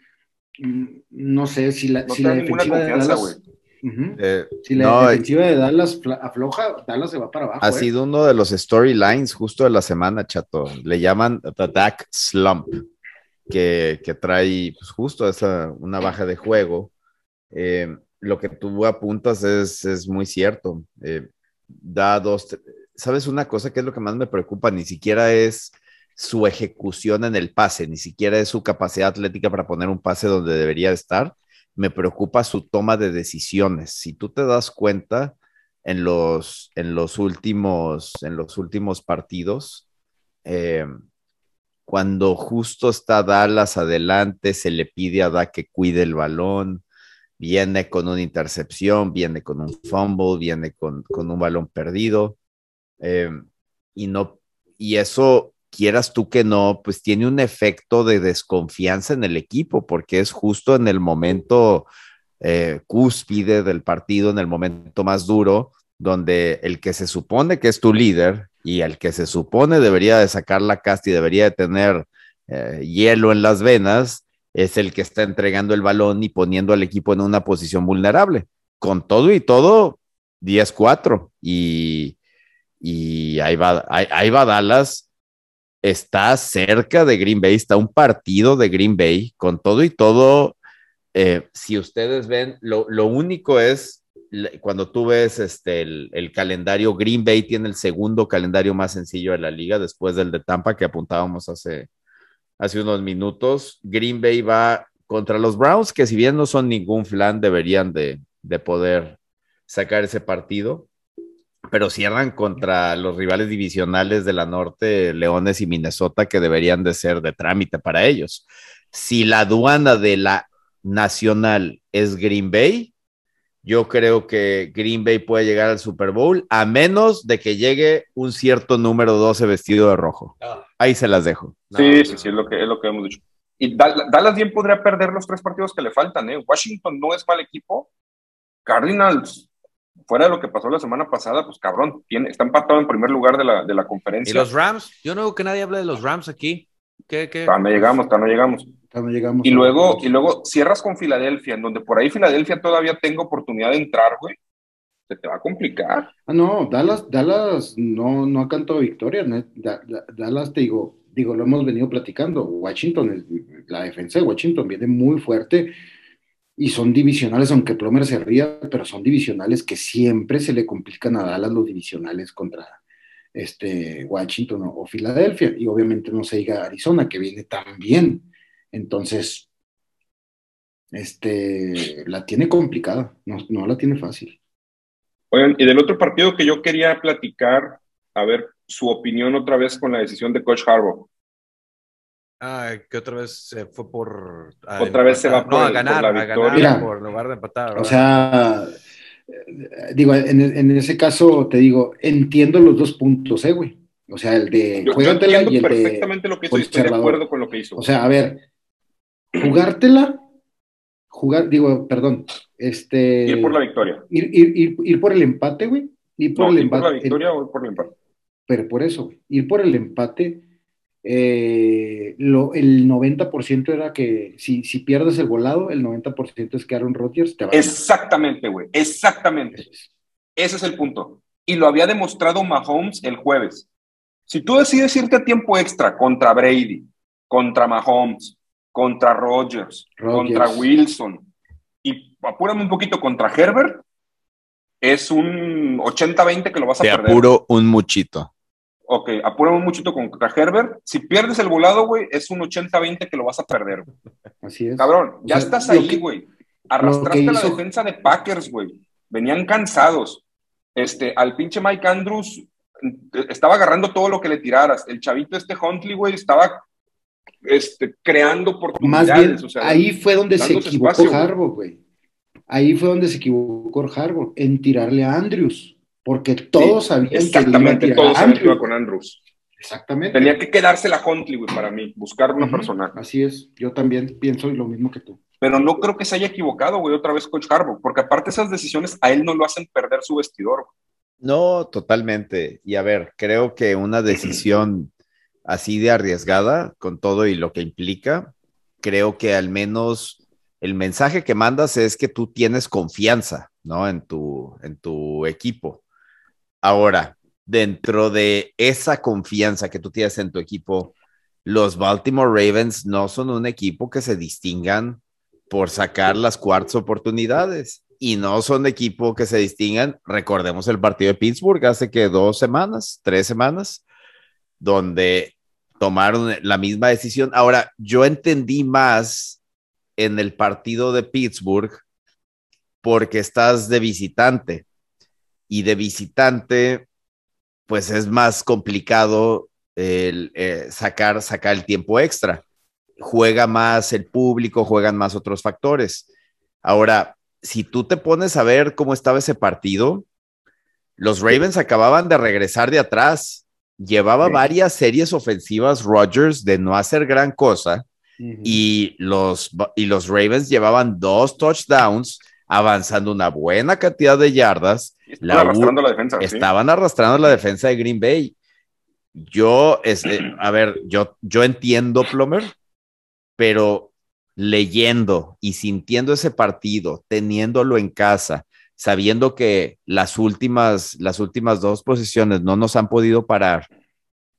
mm, no sé si la, si la defensiva de Dallas... Eh, si la defensiva de Dallas afloja, Dallas se va para abajo. Ha ¿eh? sido uno de los storylines justo de la semana, chato. Le llaman The Dak Slump, que, trae pues, justo esa, una baja de juego. Eh, lo que tú apuntas es, es muy cierto. da dos. ¿Sabes una cosa que es lo que más me preocupa? Ni siquiera es su ejecución en el pase, ni siquiera es su capacidad atlética para poner un pase donde debería estar me preocupa su toma de decisiones. Si tú te das cuenta en los, en los, últimos, en los últimos partidos, eh, cuando justo está Dallas adelante, se le pide a Da que cuide el balón, viene con una intercepción, viene con un fumble, viene con, un balón perdido, eh, y no, y eso quieras tú que no, pues tiene un efecto de desconfianza en el equipo, porque es justo en el momento eh, cúspide del partido, en el momento más duro, donde el que se supone que es tu líder y el que se supone debería de sacar la casta y debería de tener eh, hielo en las venas, es el que está entregando el balón y poniendo al equipo en una posición vulnerable. Con todo y todo, 10-4. Y, y ahí va, ahí va Dallas está cerca de Green Bay, está un partido de Green Bay, con todo y todo, eh, si ustedes ven, lo, único es, cuando tú ves este, el, calendario, Green Bay tiene el segundo calendario más sencillo de la liga después del de Tampa que apuntábamos hace, hace unos minutos. Green Bay va contra los Browns, que si bien no son ningún flan, deberían de, de poder sacar ese partido pero cierran contra los rivales divisionales de la norte, Leones y Minnesota, que deberían de ser de trámite para ellos. Si la aduana de la nacional es Green Bay, yo creo que Green Bay puede llegar al Super Bowl, a menos de que llegue un cierto número 12 vestido de rojo. Ah. Ahí se las dejo. Sí, sí, sí, es lo que, es lo que hemos dicho. Y Dallas bien podría perder los tres partidos que le faltan. ¿eh? Washington no es mal equipo. Cardinals fuera de lo que pasó la semana pasada, pues cabrón, tiene, está empatado en primer lugar de la, de la conferencia. ¿Y los Rams? Yo no veo que nadie hable de los Rams aquí. ¿Qué, qué? no llegamos, no llegamos. llegamos. Y luego, y luego cierras con Filadelfia, en donde por ahí Filadelfia todavía tengo oportunidad de entrar, güey. Se te va a complicar. Ah, no, Dallas, Dallas no, no ha cantado victoria. Dallas, te digo, digo, lo hemos venido platicando. Washington, la defensa de Washington viene muy fuerte y son divisionales, aunque Plomer se ría, pero son divisionales que siempre se le complican a Dallas los divisionales contra este, Washington o, Filadelfia, y obviamente no se diga Arizona, que viene tan bien. Entonces, este, la tiene complicada, no, no la tiene fácil. Oigan, y del otro partido que yo quería platicar, a ver su opinión otra vez con la decisión de Coach Harbaugh. Ah, que otra vez se fue por. otra vez se va por, a ganar, a ganar por lugar de empatar. O sea, digo, en, ese caso te digo, entiendo los dos puntos, ¿eh, güey? O sea, el de jugártela y el perfectamente lo que hizo estoy de acuerdo con lo que hizo. O sea, a ver, jugártela, jugar, digo, perdón, este... Ir por la victoria. Ir, ir, ir, por el empate, güey. Ir por el empate. por la victoria o por el empate. Pero por eso, ir por el empate eh, lo, el 90% era que si, si, pierdes el volado, el 90% es que Aaron Rodgers te va a Exactamente, güey, exactamente. Ese es el punto. Y lo había demostrado Mahomes el jueves. Si tú decides irte a tiempo extra contra Brady, contra Mahomes, contra Rodgers, contra Wilson, y apúrame un poquito contra Herbert, es un 80-20 que lo vas a perder. Te apuro un muchito. Ok, apuramos un muchito contra Herbert. Si pierdes el volado, güey, es un 80-20 que lo vas a perder. Así es. Cabrón, ya estás ahí, güey. Arrastraste la defensa de Packers, güey. Venían cansados. Este, al pinche Mike Andrews eh, estaba agarrando todo lo que le tiraras. El chavito este Huntley, güey, estaba este, creando oportunidades. Más bien, ahí fue donde se equivocó Harbaugh, güey. Ahí fue donde se equivocó Harbaugh, en tirarle a Andrews porque todos sabían exactamente, que todos sabían que iba con Andrews. Exactamente. Tenía que quedarse la Huntley, güey, para mí, buscar una persona. Así es, yo también pienso lo mismo que tú. Pero no creo que se haya equivocado, güey, otra vez Coach Harbaugh, porque aparte esas decisiones a él no lo hacen perder su vestidor. No, totalmente. Y a ver, creo que una decisión así de arriesgada, con todo y lo que implica, creo que al menos el mensaje que mandas es que tú tienes confianza, ¿no? En tu, en tu equipo. Ahora, dentro de esa confianza que tú tienes en tu equipo, los Baltimore Ravens no son un equipo que se distingan por sacar las cuartas oportunidades y no son equipo que se distingan. Recordemos el partido de Pittsburgh hace que dos semanas, tres semanas, donde tomaron la misma decisión. Ahora, yo entendí más en el partido de Pittsburgh porque estás de visitante y de visitante, pues es más complicado el, eh, sacar, sacar el tiempo extra. Juega más el público, juegan más otros factores. Ahora, si tú te pones a ver cómo estaba ese partido, los Ravens acababan de regresar de atrás. Llevaba varias series ofensivas Rodgers de no hacer gran cosa y, los, y los Ravens llevaban dos touchdowns avanzando una buena cantidad de yardas. Estaban arrastrando la defensa. Estaban arrastrando la defensa de Green Bay. Yo, este, a ver, yo, yo entiendo Plomer, pero leyendo y sintiendo ese partido, teniéndolo en casa, sabiendo que las últimas, las últimas dos posiciones no nos han podido parar,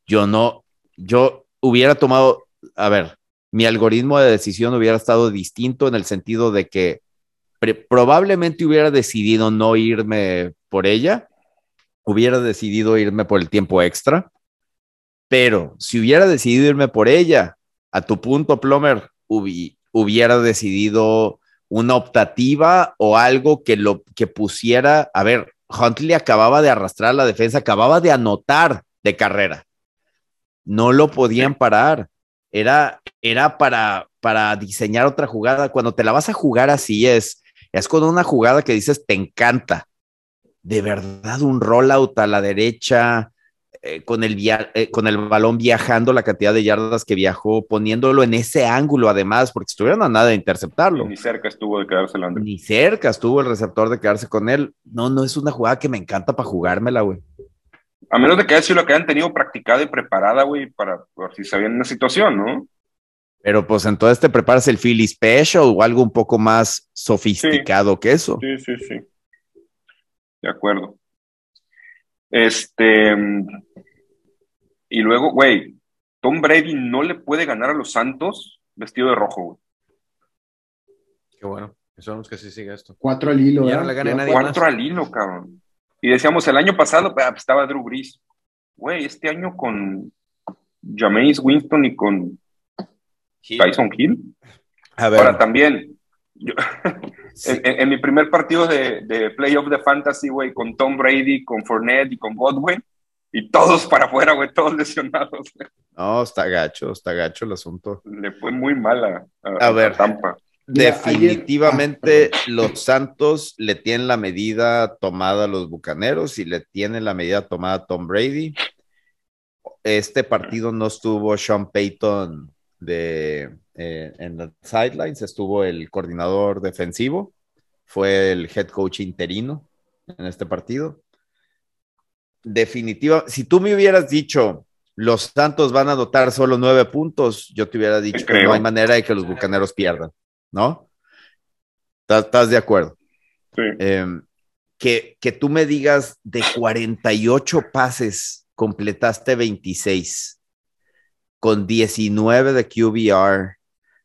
yo no, yo hubiera tomado, a ver, mi algoritmo de decisión hubiera estado distinto en el sentido de que probablemente hubiera decidido no irme por ella, hubiera decidido irme por el tiempo extra, pero si hubiera decidido irme por ella, a tu punto, Plomer, hubiera decidido una optativa o algo que lo que pusiera, a ver, Huntley acababa de arrastrar la defensa, acababa de anotar de carrera. No lo podían parar. Era, era para, para diseñar otra jugada. Cuando te la vas a jugar así es, es con una jugada que dices, te encanta. De verdad, un rollout a la derecha, eh, con, el eh, con el balón viajando, la cantidad de yardas que viajó, poniéndolo en ese ángulo además, porque estuvieron a nada de interceptarlo. Ni cerca estuvo de quedarse el Ni cerca estuvo el receptor de quedarse con él. No, no es una jugada que me encanta para jugármela, güey. A menos de que haya sido lo que hayan tenido practicada y preparada, güey, para ver si sabían una situación, ¿no? Pero pues entonces te preparas el Philly Special o algo un poco más sofisticado que eso. Sí, sí, sí. De acuerdo. Este. Y luego, güey, Tom Brady no le puede ganar a los Santos vestido de rojo, güey. Qué bueno. Esperamos que sí siga esto. Cuatro al hilo, Ya no le gane nadie Cuatro al hilo, cabrón. Y decíamos, el año pasado ah, pues, estaba Drew Brees. Güey, este año con Jameis Winston y con Tyson Hill. A ver. Ahora también, [LAUGHS] en, mi primer partido de, de playoff de fantasy, güey, con Tom Brady, con Fournette y con Godwin, y todos para afuera, güey, todos lesionados. No, está gacho, está gacho el asunto. Le fue muy mala a, ver, Tampa. Definitivamente los Santos le tienen la medida tomada a los Bucaneros y le tienen la medida tomada a Tom Brady. Este partido no estuvo Sean Payton de, eh, en los sidelines, estuvo el coordinador defensivo, fue el head coach interino en este partido. Definitiva, si tú me hubieras dicho los Santos van a dotar solo nueve puntos, yo te hubiera dicho que no hay manera de que los Bucaneros pierdan. ¿no? ¿Estás de acuerdo? Sí. Em, que, que tú me digas de 48 pases, completaste 26 con 19 de QBR,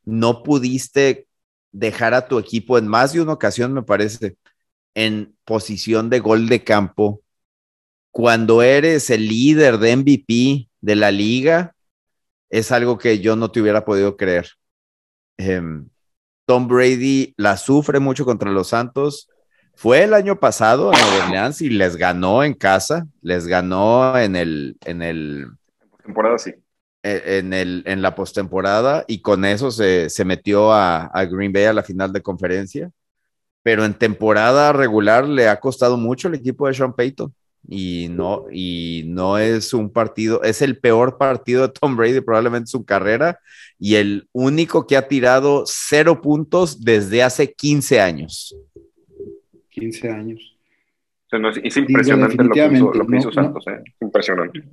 no pudiste dejar a tu equipo en más de una ocasión, me parece, en posición de gol de campo, cuando eres el líder de MVP de la liga, es algo que yo no te hubiera podido creer. Em, Tom Brady la sufre mucho contra los Santos. Fue el año pasado a Nueva Orleans y les ganó en casa, les ganó en el, en el temporada sí. E, en, el, en la postemporada y con eso se, metió a, a, Green Bay a la final de conferencia. Pero en temporada regular le ha costado mucho el equipo de Sean Payton y no, y no es un partido, es el peor partido de Tom Brady probablemente en su carrera y el único que ha tirado cero puntos desde hace 15 años. 15 años. es impresionante lo que hizo, Santos, ¿eh? impresionante.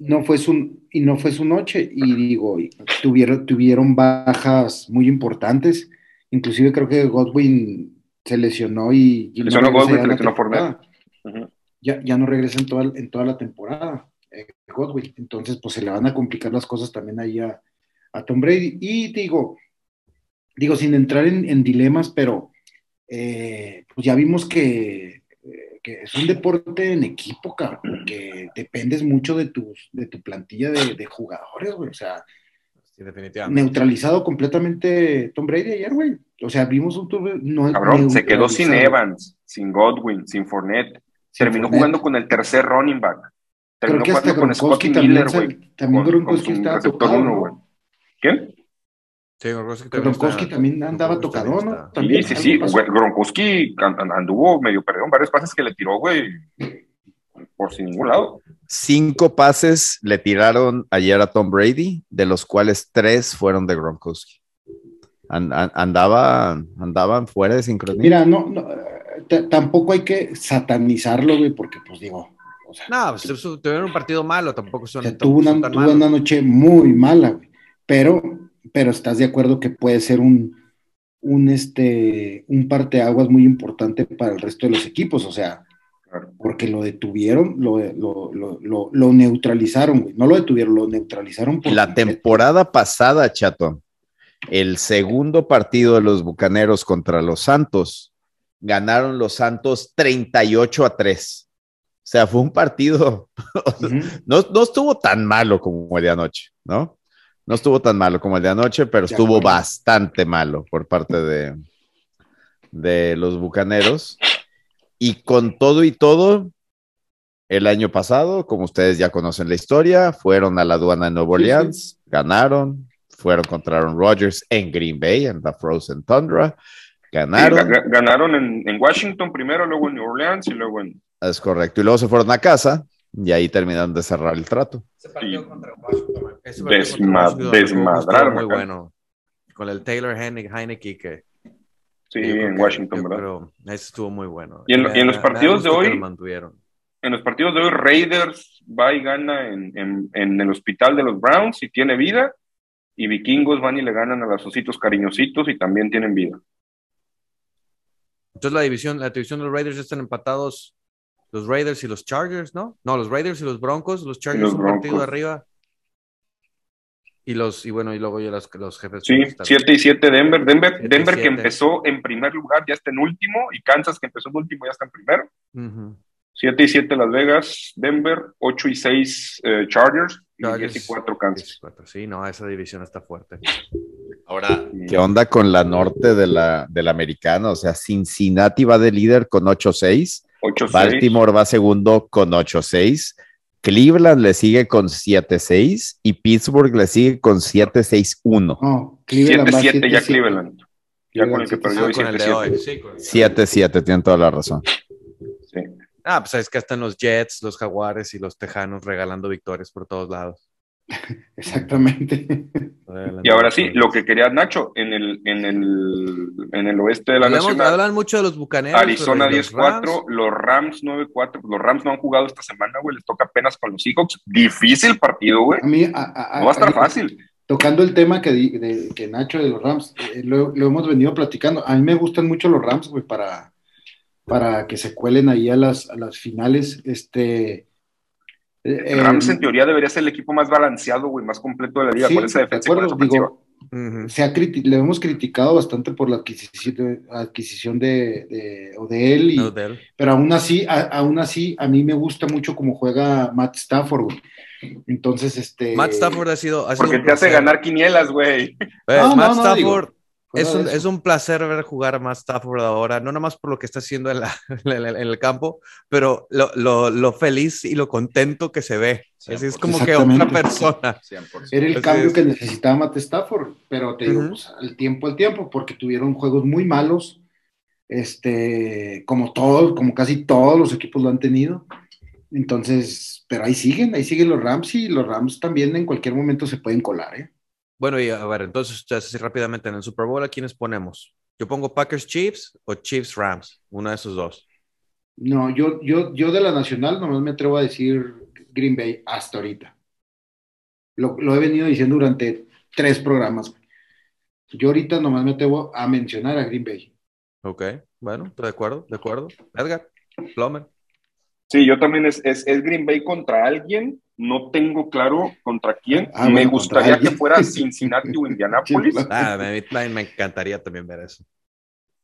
No fue su, y no fue su noche, y digo, tuvieron, tuvieron bajas muy importantes, inclusive creo que Godwin se lesionó y... y lesionó Godwin, se lesionó por ya, ya no regresa en toda, en toda la temporada, eh, Godwin. Entonces, pues se le van a complicar las cosas también ahí a, Tom Brady. Y digo, digo, sin entrar en, dilemas, pero eh, pues ya vimos que, que, es un deporte en equipo, cabrón, que dependes mucho de, tus, de tu plantilla de, jugadores, güey. O sea, neutralizado completamente Tom Brady ayer, güey. O sea, vimos un no, Cabrón, se quedó sin Evans, sin Godwin, sin Fournette. Terminó jugando con el tercer running back. Terminó jugando con Scotty Miller, güey. También Gronkowski estaba tocado, güey. ¿Quién? Sí, Gronkowski también, andaba tocado, ¿no? sí, sí, sí. Gronkowski anduvo medio perdido varios pases que le tiró, güey, por sin ningún lado. Cinco pases le tiraron ayer a Tom Brady, de los cuales tres fueron de Gronkowski. andaba, andaban fuera de sincronía. Mira, no, no tampoco hay que satanizarlo, güey, porque pues digo. O sea, no, pues, tuvieron un partido malo, tampoco son. tuvo, una, tuvo una, noche muy mala, güey. Pero, pero estás de acuerdo que puede ser un, un, este, un parteaguas muy importante para el resto de los equipos, o sea, porque lo detuvieron, lo, lo, lo, lo neutralizaron, güey. No lo detuvieron, lo neutralizaron. Por la temporada pasada, Chato, el segundo partido de los Bucaneros contra los Santos ganaron los Santos 38 a 3. O sea, fue un partido, [LAUGHS] no, no, estuvo tan malo como el de anoche, ¿no? No estuvo tan malo como el de anoche, pero estuvo bastante malo por parte de, de los Bucaneros. Y con todo y todo, el año pasado, como ustedes ya conocen la historia, fueron a la aduana de Nuevo Orleans, ganaron, fueron contra Aaron Rodgers en Green Bay, en la Frozen Tundra, Ganaron. ganaron en, Washington primero, luego en New Orleans y luego en. Es correcto. Y luego se fueron a casa Y ahí terminaron de cerrar el trato. Ese partido contra Washington. desmadrar. Muy bueno. Con el Taylor Heineke que. Sí, en Washington, ¿verdad? Pero ese estuvo muy bueno. Y en, los partidos de hoy. En los partidos de hoy, Raiders va y gana en, en, en, el hospital de los Browns y tiene vida. Y Vikingos van y le ganan a los ositos cariñositos y también tienen vida. Entonces la división, la división de los Raiders están empatados los Raiders y los Chargers, ¿no? No, los Raiders y los Broncos, los Chargers un partido arriba. Y los, y bueno, y luego yo los, los jefes. Sí, 7 y 7 Denver. Denver, Denver que empezó en primer lugar ya está en último, y Kansas que empezó en último ya está en primero. 7 y 7 Las Vegas, Denver, 8 y 6 eh, Chargers, y 10 y 4 Kansas. Sí, no, esa división está fuerte. Ahora, ¿qué onda con la norte de la, de la americana? O sea, Cincinnati va de líder con 8-6 Baltimore va segundo con 8-6. Cleveland le sigue con 7-6 y Pittsburgh le sigue con 7-6-1. 7-7 ya Cleveland. Ya con el que perdió 7-7. tienen toda la razón. Sí. Ah, pues es que están los Jets, los Jaguares y los Tejanos regalando victorias por todos lados. [LAUGHS] Exactamente. Y ahora sí, lo que quería Nacho, en el, en el, en el oeste de la nación. Hablan mucho de los bucaneros. Arizona 10-4, los Rams 9-4. Los Rams no han jugado esta semana, güey. Les toca apenas con los Seahawks. Difícil partido, güey. no va a estar fácil. Tocando el tema que, de, que Nacho de los Rams, eh, lo, hemos venido platicando. A mí me gustan mucho los Rams, güey, para, para que se cuelen ahí a las, a las finales. Este el Rams en teoría debería ser el equipo más balanceado, güey, más completo de la liga con esa defensa. se ha le hemos criticado bastante por la adquisición de, adquisición de, de Odell, y, pero aún así, aún así, a mí me gusta mucho cómo juega Matt Stafford, güey. Entonces, este. Matt Stafford ha sido. Porque te hace ganar quinielas, güey. Matt Stafford es un, es un, placer ver jugar a Matt Stafford ahora, no nomás por lo que está haciendo en, [LAUGHS] en, el campo, pero lo, lo, lo, feliz y lo contento que se ve. Así es como que otra persona. Era el cambio que necesitaba Matt Stafford, pero te digo, pues, al tiempo al tiempo, porque tuvieron juegos muy malos, este, como todos, como casi todos los equipos lo han tenido. Entonces, pero ahí siguen, ahí siguen los Rams y los Rams también en cualquier momento se pueden colar, ¿eh? Bueno, y a ver, entonces, así rápidamente en el Super Bowl, ¿a quiénes ponemos? ¿Yo pongo Packers Chiefs o Chiefs Rams? Uno de esos dos. No, yo, yo, yo de la nacional nomás me atrevo a decir Green Bay hasta ahorita. Lo, he venido diciendo durante tres programas. Yo ahorita nomás me atrevo a mencionar a Green Bay. Ok, bueno, de acuerdo, de acuerdo. Edgar, Plomer. Sí, yo también es, es, es Green Bay contra alguien no tengo claro contra quién. Ah, me gustaría que fuera [LAUGHS] Cincinnati o Indianapolis. Ah, me, me, encantaría también ver eso.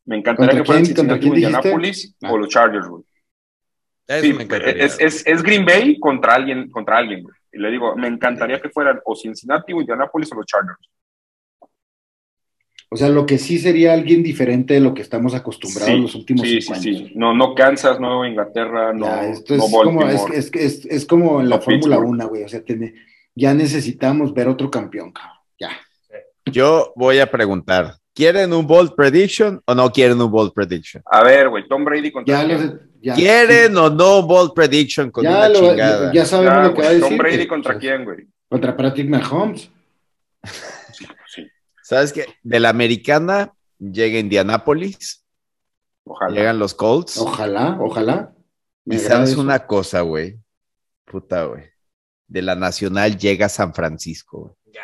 Me encantaría que fuera Cincinnati o Indianapolis o los Chargers, güey. Sí, me es, es, es, Green Bay contra alguien, contra alguien, güey. Y le digo, me encantaría que fueran o Cincinnati o Indianapolis o los Chargers. O sea, lo que sí sería alguien diferente de lo que estamos acostumbrados en los últimos sí, sí, años. Sí, no, no Kansas, no Inglaterra, no, esto es, como, es, es, es, como en la Fórmula 1, güey. O sea, ya necesitamos ver otro campeón, cabrón. Ya. Yo voy a preguntar, ¿quieren un bold prediction o no quieren un bold prediction? A ver, güey, Tom Brady contra ya ¿Quieren o no bold prediction con una chingada? Ya, sabemos lo que va a decir. Tom Brady contra quién, güey? Contra Patrick Mahomes. [LAUGHS] ¿Sabes qué? De la americana llega Indianápolis. Ojalá. Llegan los Colts. Ojalá, ojalá. y sabes una cosa, güey. Puta, güey. De la nacional llega San Francisco. Ya.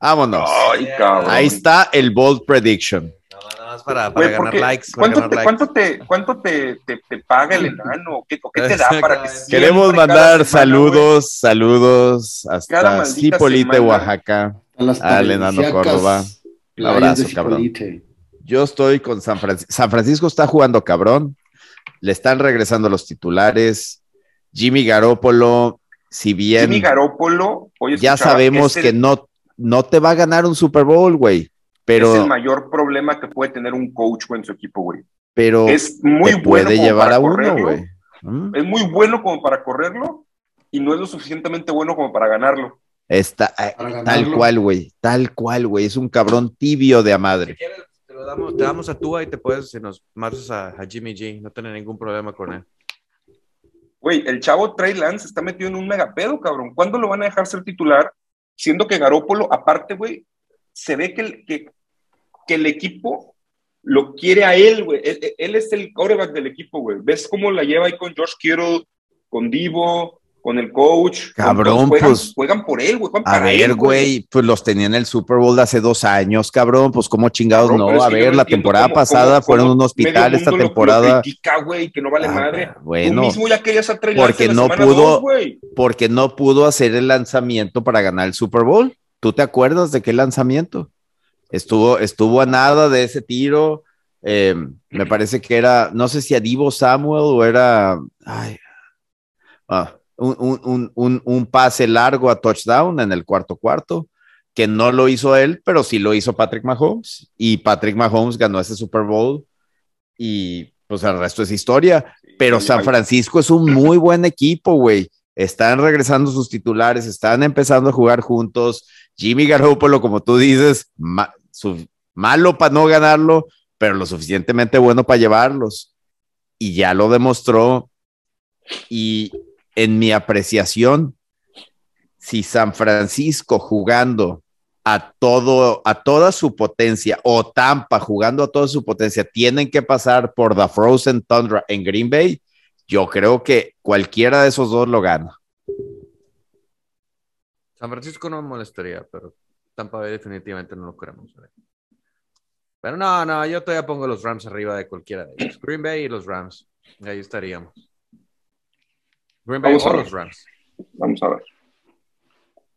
Vámonos. Ay, Ahí está el bold prediction. Nada más para, para ganar likes. ¿cuánto, te, ¿Cuánto, te, te, paga el enano? ¿Qué, ¿Qué, te da para que Queremos mandar saludos, saludos hasta Cipolite, Oaxaca, al enano Córdoba. Un abrazo, cabrón. Yo estoy con San Francisco. San Francisco está jugando cabrón. Le están regresando los titulares. Jimmy Garoppolo, si bien. Jimmy Garoppolo, ya sabemos que no, no te va a ganar un Super Bowl, güey. Pero, es el mayor problema que puede tener un coach en su equipo, güey. Pero es muy bueno puede llevar a uno, güey. ¿Mm? Es muy bueno como para correrlo y no es lo suficientemente bueno como para ganarlo. Está, eh, tal cual, güey. Tal cual, güey. Es un cabrón tibio de a madre. te, lo damos, te damos a Tua y te puedes, si nos marchas a, Jimmy G. No tener ningún problema con él. Güey, el chavo Trey Lance está metido en un megapedo, cabrón. ¿Cuándo lo van a dejar ser titular? Siendo que Garópolo, aparte, güey, se ve que el, que, que el equipo lo quiere a él, güey. Él, es el quarterback del equipo, güey. ¿Ves cómo la lleva ahí con Josh Kittle, con Divo, con el coach? Cabrón, juegan, pues. Juegan por él, güey. A ver, güey, pues los tenía en el Super Bowl de hace dos años, cabrón. Pues cómo chingados no. A ver, la temporada pasada fueron un hospital, esta temporada. Lo critica, güey, que no vale ah, madre. Bueno, Tú mismo ya querías porque no pudo, porque no pudo hacer el lanzamiento para ganar el Super Bowl. ¿Tú te acuerdas de qué lanzamiento? Estuvo, estuvo a nada de ese tiro. Eh, me parece que era, no sé si a Divo Samuel o era ah, un, pase largo a touchdown en el cuarto cuarto, que no lo hizo él, pero sí lo hizo Patrick Mahomes. Y Patrick Mahomes ganó ese Super Bowl y pues el resto es historia. Pero San Francisco es un muy buen equipo, güey. Están regresando sus titulares, están empezando a jugar juntos. Jimmy Garoppolo, como tú dices, malo para no ganarlo, pero lo suficientemente bueno para llevarlos. Y ya lo demostró. Y en mi apreciación, si San Francisco jugando a todo, a toda su potencia, o Tampa jugando a toda su potencia, tienen que pasar por The Frozen Tundra en Green Bay, yo creo que cualquiera de esos dos lo gana. San Francisco no me molestaría, pero Tampa Bay definitivamente no lo queremos. Pero no, no, yo todavía pongo los Rams arriba de cualquiera de ellos. Green Bay y los Rams. Ahí estaríamos. Green Bay o los Rams. Vamos a ver.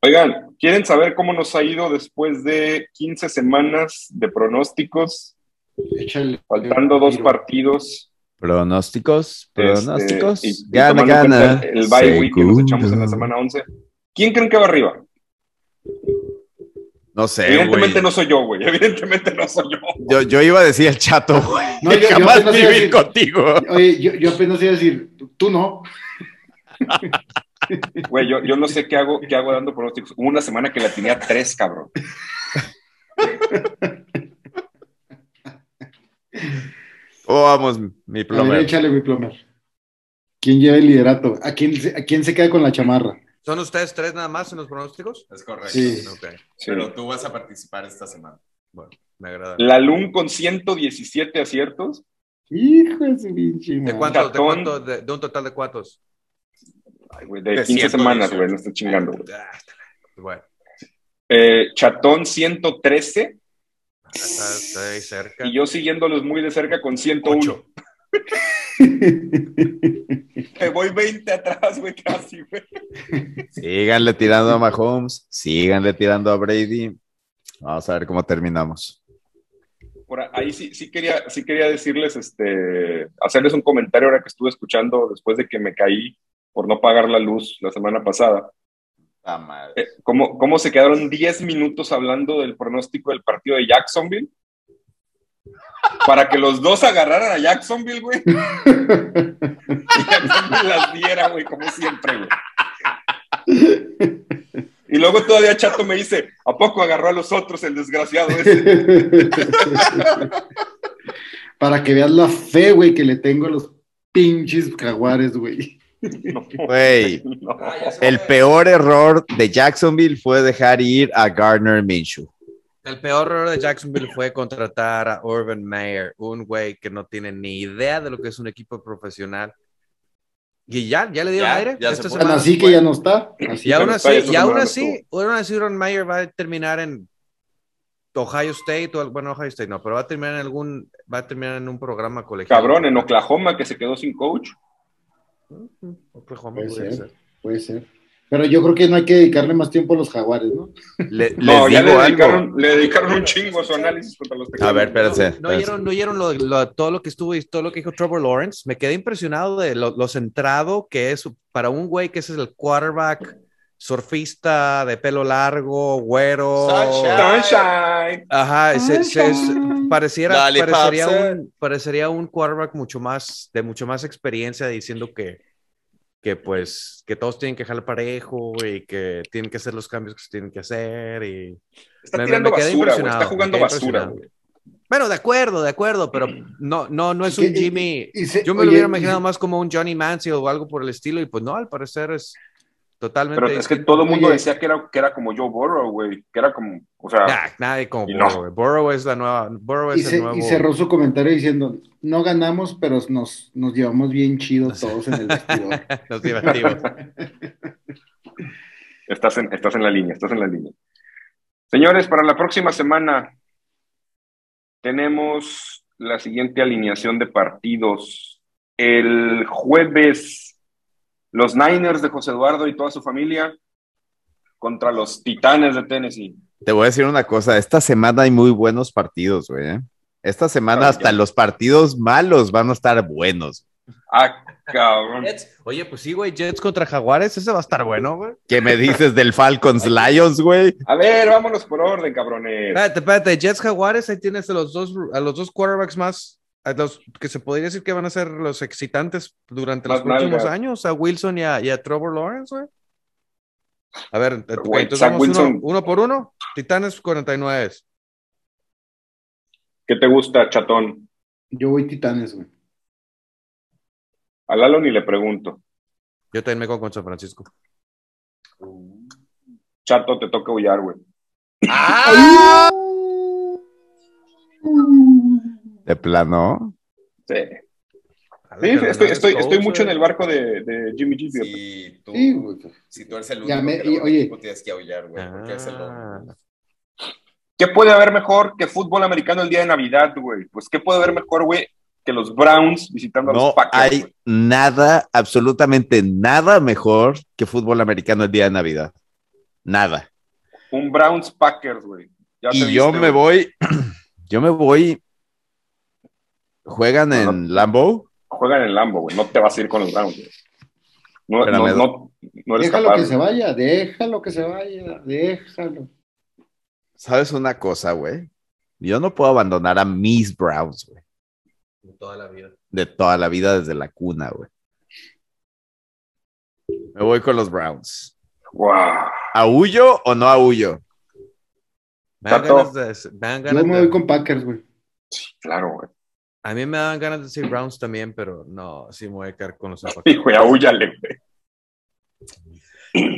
Oigan, ¿quieren saber cómo nos ha ido después de 15 semanas de pronósticos? Faltando dos partidos. Pronósticos, este, pronósticos. gana, gana. El bye week que nos echamos en la semana 11. ¿Quién creen que va arriba? No sé. Evidentemente no soy yo, güey. [LAUGHS] Evidentemente no soy yo. Yo, iba a decir el chato, güey. No, yo, jamás vivir contigo. Oye, yo, yo, apenas iba a decir, tú no. Güey, yo, yo, no sé qué hago, qué hago dando pronósticos. Hubo una semana que la tenía tres, cabrón. Oh, vamos, mi plomer. échale mi plomer. ¿Quién lleva el liderato? ¿A quién, ¿A quién se queda con la chamarra? ¿Son ustedes tres nada más en los pronósticos? Es correcto. Sí. Pero tú vas a participar esta semana. Bueno, me agrada. La LUN con 117 aciertos. Hijo de su pinche ¿De cuántos? ¿De, cuánto, de, un total de cuántos? Ay, güey, de, 15 semanas, güey, no estoy chingando. Ah, bueno. Eh, Chatón 113. Está, ahí cerca. Y yo siguiéndolos muy de cerca con 108. [LAUGHS] Me voy 20 atrás, güey, casi, güey. Síganle tirando a Mahomes, síganle tirando a Brady. Vamos a ver cómo terminamos. Por ahí sí, sí, quería, sí quería decirles, este, hacerles un comentario ahora que estuve escuchando después de que me caí por no pagar la luz la semana pasada. Ah, eh, ¿cómo, ¿Cómo se quedaron 10 minutos hablando del pronóstico del partido de Jacksonville? para que los dos agarraran a Jacksonville, güey. y Jacksonville las diera, güey, como siempre, güey. Y luego todavía Chato me dice, ¿a poco agarró a los otros el desgraciado ese? Para que veas la fe, güey, que le tengo a los pinches jaguares, güey. [LAUGHS] Güey, [LAUGHS] el peor error de Jacksonville fue dejar ir a Gardner Minshew. El peor error de Jacksonville fue contratar a Urban Meyer, un güey que no tiene ni idea de lo que es un equipo profesional. Y ya, ya le dieron aire. Ya así que ya no está. y aún así, y aún así, Urban Meyer va a terminar en Ohio State, o, bueno, Ohio State no, pero va a terminar en algún, va a terminar en un programa colegial. Cabrón, en Oklahoma que se quedó sin coach. Oklahoma puede, ser, Puede ser. Pero yo creo que no hay que dedicarle más tiempo a los jaguares, ¿no? [LAUGHS] no, ya le dedicaron, le dedicaron, un chingo a su análisis contra los A ver, espérense. ¿No oyeron, no oyeron todo lo que estuvo y todo lo que dijo Trevor Lawrence? Me quedé impresionado de lo, centrado que es para un güey que es el quarterback surfista de pelo largo, güero. Sunshine. Ajá, pareciera, parecería, un, parecería un quarterback mucho más, de mucho más experiencia diciendo que que pues que todos tienen que jalar parejo y que tienen que hacer los cambios que se tienen que hacer y está tirando basura, está jugando basura. Bueno, de acuerdo, de acuerdo, pero no, no, no es un Jimmy. Yo me lo hubiera imaginado más como un Johnny Manziel o algo por el estilo, y pues no, al parecer es totalmente. Pero es que todo el mundo decía que era, que era como Joe Burrow, güey, que era como, o sea. nadie como Burrow, Burrow es la nueva. Burrow es y, el nuevo... y cerró su comentario diciendo: No ganamos, pero nos, nos llevamos bien chido [LAUGHS] todos en el vestidor. [LAUGHS] nos divertimos. [LAUGHS] estás, en, estás en la línea, estás en la línea. Señores, para la próxima semana tenemos la siguiente alineación de partidos. El jueves, los Niners de José Eduardo y toda su familia contra los Titanes de Tennessee. Te voy a decir una cosa, esta semana hay muy buenos partidos, güey. ¿eh? Esta semana hasta los partidos malos van a estar buenos. Ah, cabrón. Oye, pues sí, güey, Jets contra Jaguares, ese va a estar bueno, güey. ¿Qué me dices del Falcons Lions, güey? A ver, vámonos por orden, cabrones. Espérate, espérate, Jets Jaguares, ahí tienes a los dos, a los dos quarterbacks más, a los que se podría decir que van a ser los excitantes durante los próximos años, a Wilson y a, Trevor Lawrence, güey. A ver, entonces vamos uno, uno, por uno. Titanes 49. ¿Qué te gusta, chatón? Yo voy Titanes, güey. A Lalo ni le pregunto. Yo también me con con San Francisco. Chato, te toca huyar, güey. ¡Ah! ¿De plano? Sí. Sí, estoy, estoy, estoy mucho en el barco de, de Jimmy G. Sí, tú, sí, güey. Si tú eres el único me, que oye, tienes que aullar, güey, porque es el ah. ¿Qué puede haber mejor que fútbol americano el día de Navidad, güey? Pues, ¿qué puede haber mejor, güey, que los Browns visitando a los Packers. No hay nada, absolutamente nada mejor que fútbol americano el día de Navidad. Nada. Un Browns Packers, güey. Y [CLEARS THROAT] yo me voy, yo me voy. ¿Juegan en Lambo? Juegan en Lambo, güey. No te vas a ir con los Browns, güey. No, no, no, déjalo que se vaya, déjalo que se vaya, déjalo. ¿Sabes una cosa, güey? Yo no puedo abandonar a mis Browns, güey. De toda la vida. De toda la vida desde la cuna, güey. Me voy con los Browns. Wow. ¿Aullo o no aullo? Me dan ganas de, Yo me voy con Packers, güey. Sí, claro, güey. A mí me dan ganas de decir Browns también, pero no, sí me voy a quedar con los zapatos. güey, aúllale, güey.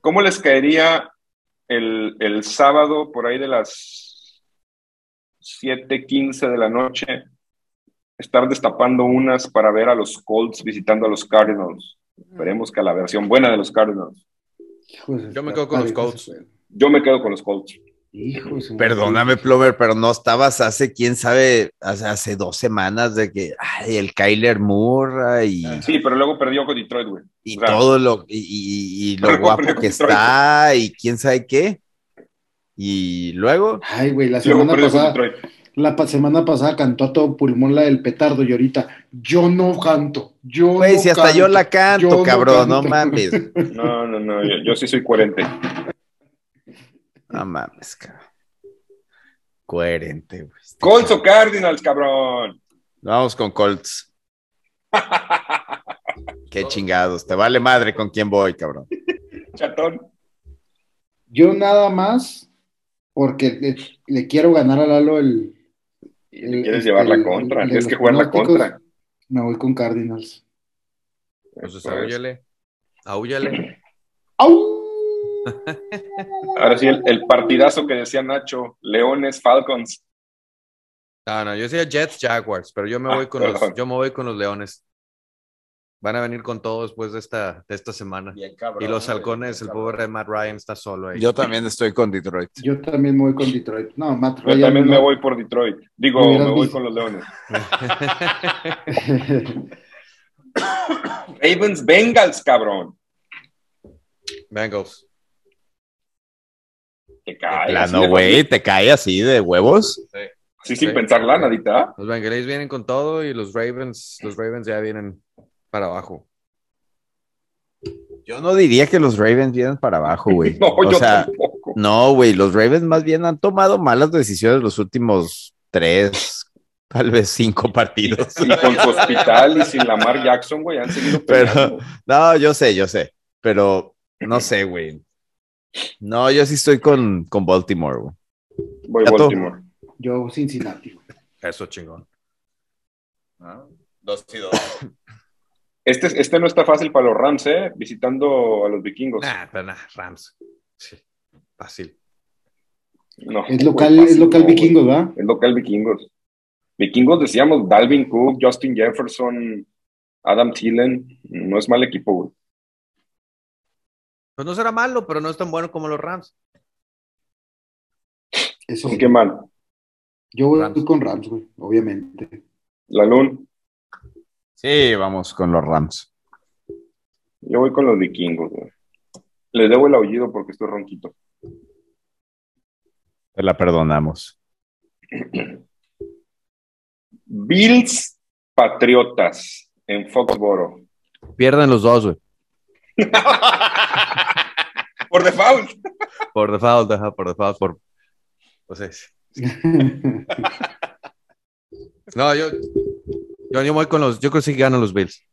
¿Cómo les caería el, el sábado por ahí de las 7:15 de la noche, estar destapando unas para ver a los Colts visitando a los Cardinals. Esperemos que a la versión buena de los Cardinals. Yo me quedo con los Colts. Yo me quedo con los Colts. Perdóname, Plover, pero no estabas hace, quién sabe, hace, dos semanas de que ay, el Kyler Moore y. Sí, pero luego perdió con Detroit, güey. Y todo lo, y, lo [LAUGHS] guapo que está, y quién sabe qué. Y luego. Ay, güey, la semana pasada. La semana pasada cantó a todo pulmón la del petardo y ahorita yo no canto. Yo Güey, si hasta yo la canto, cabrón, no, mames. [LAUGHS] No, no, no, yo, sí soy coherente. No mames, cabrón. Coherente, güey. Colts o Cardinals, cabrón. Vamos con Colts. [LAUGHS] Qué chingados. Te vale madre con quién voy, cabrón. Chatón. Yo nada más porque le, quiero ganar a Lalo el. el quieres llevar la contra, tienes que jugar la contra. Me voy con Cardinals. Entonces, ahúyale. Ahúyale. Ahora sí, el, partidazo que decía Nacho, Leones, Falcons. No, no, yo decía Jets, Jaguars, pero yo me ah, voy con los, [LAUGHS] yo me voy con los Leones. Van a venir con todo después de esta, de esta semana. y los halcones, el pobre de Matt Ryan está solo ahí. Yo también estoy con Detroit. Yo también me voy con Detroit. No, Matt Ryan. Yo también me voy por Detroit. Digo, me voy con los Leones. [LAUGHS] Ravens, Bengals, cabrón. Bengals. Te cae. Plano, güey, te cae así de huevos. Sí. Sí, sin pensarla, nadita. Los Bengals vienen con todo y los Ravens, los Ravens ya vienen para abajo. Yo no diría que los Ravens vienen para abajo, güey. [LAUGHS] no, o sea, no, güey, los Ravens más bien han tomado malas decisiones los últimos tres, tal vez cinco partidos. Y con su hospital y sin Lamar Jackson, güey, han seguido Pero, no, yo sé, yo sé, pero no sé, güey. No, yo sí estoy con, con Baltimore, güey. Voy Baltimore. Yo Cincinnati. Eso chingón. Ah, dos y dos. [COUGHS] Este, este no está fácil para los Rams, ¿eh? Visitando a los vikingos. Nah, pero nah, Rams. Sí, fácil. No, es local, es local vikingos, ¿verdad? Es local vikingos. Vikingos decíamos Dalvin Cook, Justin Jefferson, Adam Thielen. No es mal equipo, güey. Pues no será malo, pero no es tan bueno como los Rams. Eso qué mal? Yo voy con Rams, güey, obviamente. La Lun. Sí, vamos con los Rams. Yo voy con los vikingos, güey. Les debo el aullido porque estoy ronquito. Te la perdonamos. Bills Patriotas en Foxboro. Pierden los dos, güey. [LAUGHS] por default. Por default, por default, por. Pues [LAUGHS] no, yo, yo, voy con los. Yo creo que sí ganan los Bills.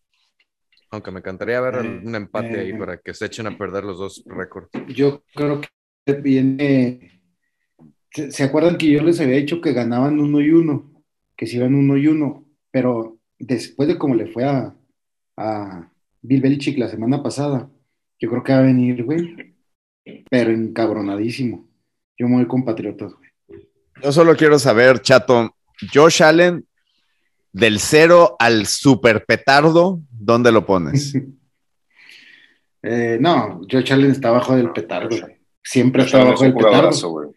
Aunque me encantaría ver eh, un empate ahí eh, para que se echen a perder los dos récords. Yo creo que viene. ¿Se acuerdan que yo les había dicho que ganaban uno y uno? Que se iban uno y uno. Pero después de cómo le fue a, a Bill Belichick la semana pasada, yo creo que va a venir, güey. Pero encabronadísimo. Yo me voy con Patriotas, güey. Yo solo quiero saber, chato, Josh Allen, del cero al super petardo, ¿dónde lo pones? [LAUGHS] eh, no, Josh Allen está abajo del petardo. Siempre está abajo del petardo.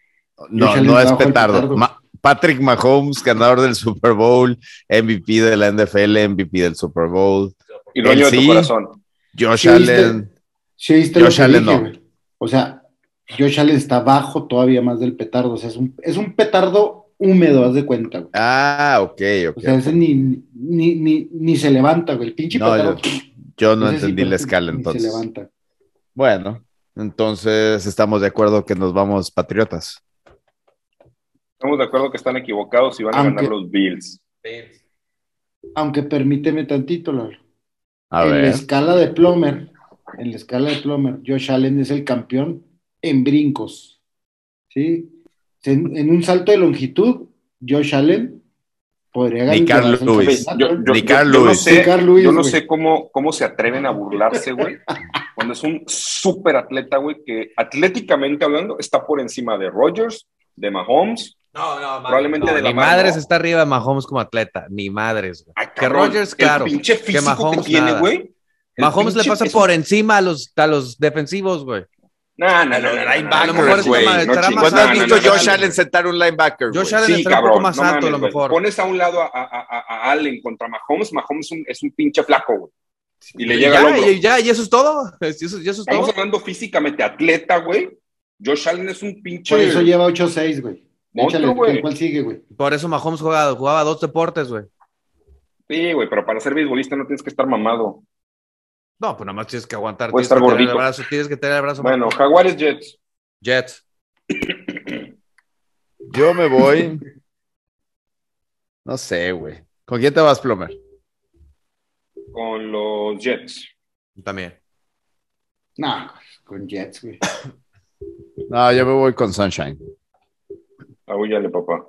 No, no es petardo. Patrick Mahomes, ganador del Super Bowl, MVP de la NFL, MVP del Super Bowl. Y dueño de tu corazón. Josh Allen. Josh Allen no. O sea, Josh Allen está bajo todavía más del petardo. O sea, es un, es un petardo húmedo, haz de cuenta. Ah, ok, ok. O sea, ese ni, ni, ni, ni, se levanta, güey. El pinche petardo. Yo, no entendí la escala entonces. Se levanta. Bueno, entonces estamos de acuerdo que nos vamos patriotas. Estamos de acuerdo que están equivocados y van a ganar los Bills. Aunque permíteme tantito, Lalo. A en la escala de Plomer, en la escala de Plomer, Josh Allen es el campeón en brincos. ¿Sí? En, un salto de longitud, Josh Allen podría ganar. Ni Carl Lewis. Yo, no sé, cómo, cómo se atreven a burlarse, güey. cuando es un súper atleta, güey, que atléticamente hablando está por encima de Rogers, de Mahomes. No, no, probablemente de la Ni Madres está arriba de Mahomes como atleta, ni Madres. que Rogers, claro. que Mahomes tiene, güey. Mahomes le pasa por encima a los, a los defensivos, güey. No, no, no, linebacker, güey. ¿Cuándo has visto Josh Allen sentar un linebacker? Josh Allen sí, está un poco más alto, a lo mejor. Pones a un lado a, a, a, Allen contra Mahomes, Mahomes es un, es un pinche flaco, güey. Y le llega ya, y, ya, y eso es todo. [LAUGHS] Eso, eso es Estamos hablando físicamente atleta, güey. Josh Allen es un pinche. Por eso lleva 8-6, güey. Échale, ¿cuál sigue, güey? Por eso Mahomes jugaba, jugaba dos deportes, güey. Sí, güey, pero para ser beisbolista no tienes que estar mamado. No, pues nada más tienes que aguantar. Puede estar gordito. El brazo, tienes que tener el brazo. Bueno, Jaguares Jets. Jets. [COUGHS] Yo me voy. No sé, güey. ¿Con quién te vas, Plomer? Con los Jets. También. No, con Jets, güey. [COUGHS] No, yo me voy con Sunshine. Agúllale, papá.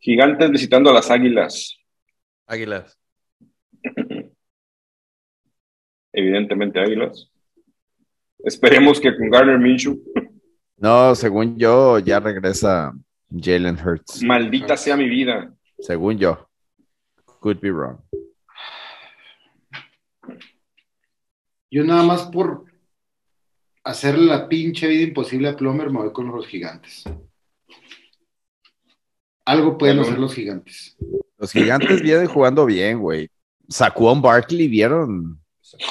Gigantes visitando a las águilas. Águilas. [CLEARS THROAT] Evidentemente águilas. Esperemos que con Garner Minshew. No, según yo, ya regresa Jalen Hurts. Maldita sea mi vida. Según yo. Could be wrong. Yo nada más por hacerle la pinche vida imposible a Plomer, me voy con los gigantes. Algo pueden hacer los gigantes. Los gigantes vienen jugando bien, güey. Saquon Barkley, ¿vieron?